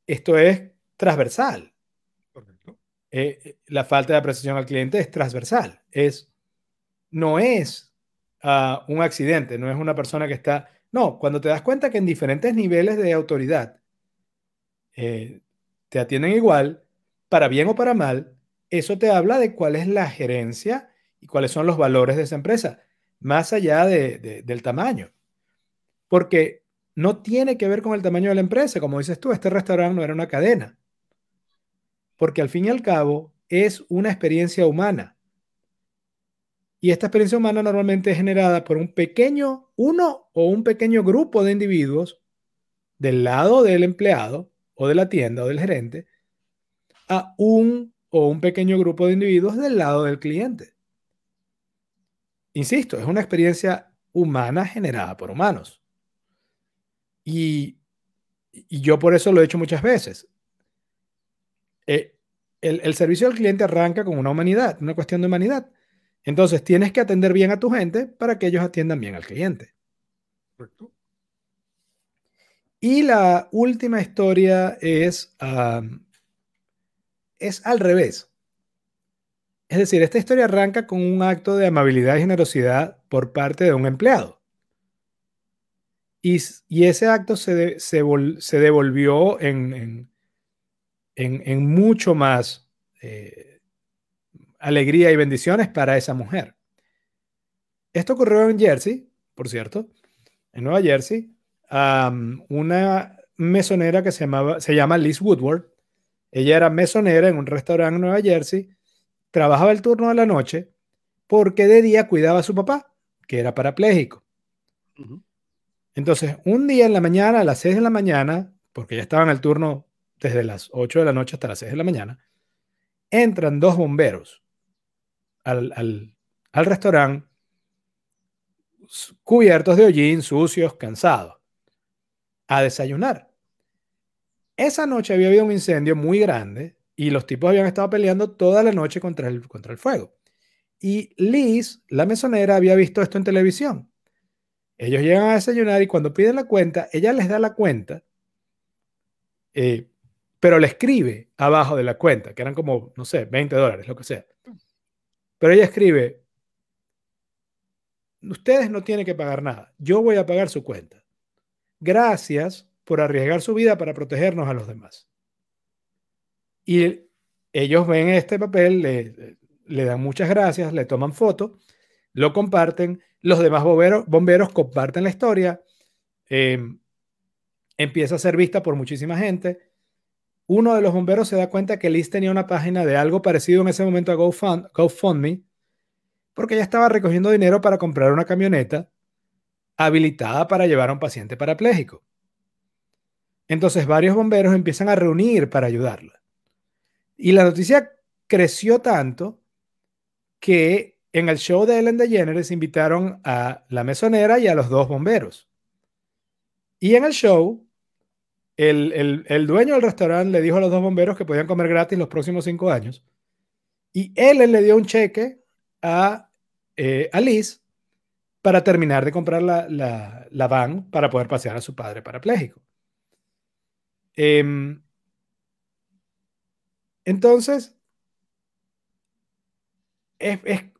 esto es transversal. Eh, la falta de apreciación al cliente es transversal. Es, no es ah, un accidente, no es una persona que está... No, cuando te das cuenta que en diferentes niveles de autoridad eh, te atienden igual, para bien o para mal, eso te habla de cuál es la gerencia y cuáles son los valores de esa empresa, más allá del tamaño. Porque no tiene que ver con el tamaño de la empresa, como dices tú, este restaurante no era una cadena. Porque al fin y al cabo es una experiencia humana. Y esta experiencia humana normalmente es generada por un pequeño, uno o un pequeño grupo de individuos del lado del empleado o de la tienda o del gerente a un o un pequeño grupo de individuos del lado del cliente. Insisto, es una experiencia humana generada por humanos. Y, yo por eso lo he hecho muchas veces. Eh, el, el, servicio al cliente arranca con una humanidad, una cuestión de humanidad. Entonces tienes que atender bien a tu gente para que ellos atiendan bien al cliente. Correcto. Y la última historia es, es al revés. Es decir, esta historia arranca con un acto de amabilidad y generosidad por parte de un empleado. Y, ese acto se, se, devolvió en, en, mucho más eh, alegría y bendiciones para esa mujer. Esto ocurrió en Jersey, por cierto, en Nueva Jersey, una mesonera que se, llamaba, se llama Liz Woodward. Ella era mesonera en un restaurante en Nueva Jersey, trabajaba el turno de la noche porque de día cuidaba a su papá, que era parapléjico. Entonces, un día en la mañana, a las 6 de la mañana, porque ya estaba en el turno desde las 8 de la noche hasta las 6 de la mañana, entran dos bomberos al, al, restaurante cubiertos de hollín, sucios, cansados a desayunar. Esa noche había habido un incendio muy grande y los tipos habían estado peleando toda la noche contra el, contra el fuego. Y Liz, la mesonera, había visto esto en televisión. Ellos llegan a desayunar y cuando piden la cuenta, ella les da la cuenta, eh, pero le escribe abajo de la cuenta, que eran como, no sé, 20 dólares, lo que sea. Pero ella escribe, ustedes no tienen que pagar nada, yo voy a pagar su cuenta. Gracias por arriesgar su vida para protegernos a los demás. Y ellos ven este papel, le, dan muchas gracias, le toman foto, lo comparten, los demás bomberos, bomberos comparten la historia, em, empieza a ser vista por muchísima gente. Uno de los bomberos se da cuenta que Liz tenía una página de algo parecido en ese momento a GoFundMe, porque ella estaba recogiendo dinero para comprar una camioneta habilitada para llevar a un paciente parapléjico. Entonces varios bomberos empiezan a reunir para ayudarla. Y la noticia creció tanto que en el show de Ellen DeGeneres invitaron a la mesonera y a los dos bomberos. Y en el show, el, dueño del restaurante le dijo a los dos bomberos que podían comer gratis los próximos cinco años. Y Ellen le dio un cheque a, eh, Liz para terminar de comprar la, van para poder pasear a su padre parapléjico. Em, entonces,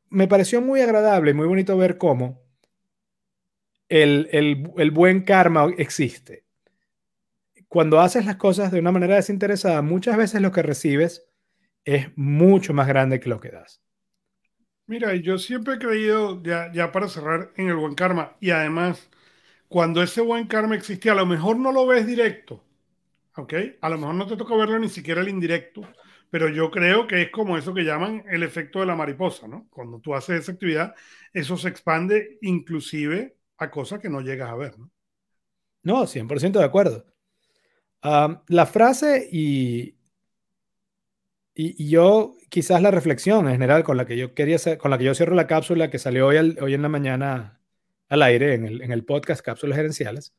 me pareció muy agradable y muy bonito ver cómo el, el buen karma existe. Cuando haces las cosas de una manera desinteresada, muchas veces lo que recibes es mucho más grande que lo que das. Mira, yo siempre he creído, ya, ya para cerrar, en el buen karma. Y además, cuando ese buen karma existe, a lo mejor no lo ves directo, ¿ok? A lo mejor no te toca verlo ni siquiera el indirecto, pero yo creo que es como eso que llaman el efecto de la mariposa, ¿no? Cuando tú haces esa actividad, eso se expande inclusive a cosas que no llegas a ver, ¿no? No, 100% de acuerdo. La frase y, y, yo, quizás la reflexión en general con la que yo quería con la que yo cierro la cápsula que salió hoy, hoy en la mañana al aire en el, podcast Cápsulas Gerenciales,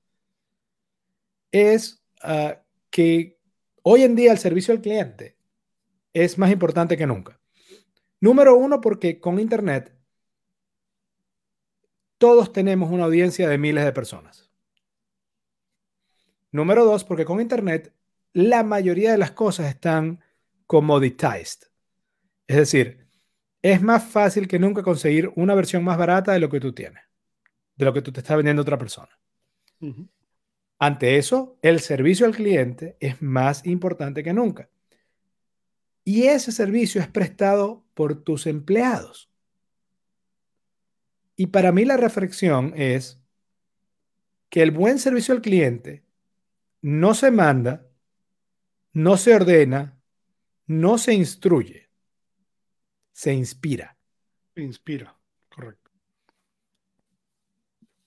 es ah, que hoy en día el servicio al cliente es más importante que nunca. Número uno, porque con Internet todos tenemos una audiencia de miles de personas. Número dos, porque con Internet la mayoría de las cosas están commoditized. Es decir, es más fácil que nunca conseguir una versión más barata de lo que tú tienes, de lo que tú te está vendiendo otra persona. Ante eso, el servicio al cliente es más importante que nunca. Y ese servicio es prestado por tus empleados. Y para mí la reflexión es que el buen servicio al cliente no se manda, no se ordena, no se instruye, se inspira. Se inspira, correcto.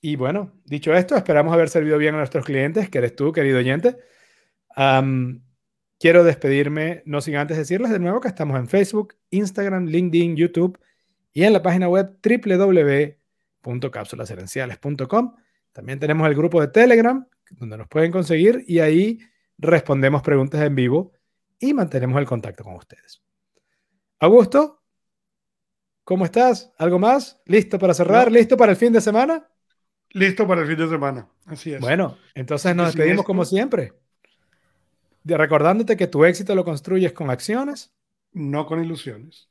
Y bueno, dicho esto, esperamos haber servido bien a nuestros clientes, que eres tú, querido oyente. quiero despedirme, no sin antes decirles de nuevo que estamos en Facebook, Instagram, LinkedIn, YouTube y en la página web www.cápsulaserenciales.com. También tenemos el grupo de Telegram, donde nos pueden conseguir y ahí respondemos preguntas en vivo y mantenemos el contacto con ustedes. Augusto, ¿cómo estás? ¿Algo más? ¿Listo para cerrar? ¿Listo para el fin de semana? Listo para el fin de semana, así es. Bueno, entonces nos despedimos como siempre. recordándote que tu éxito lo construyes con acciones. No con ilusiones.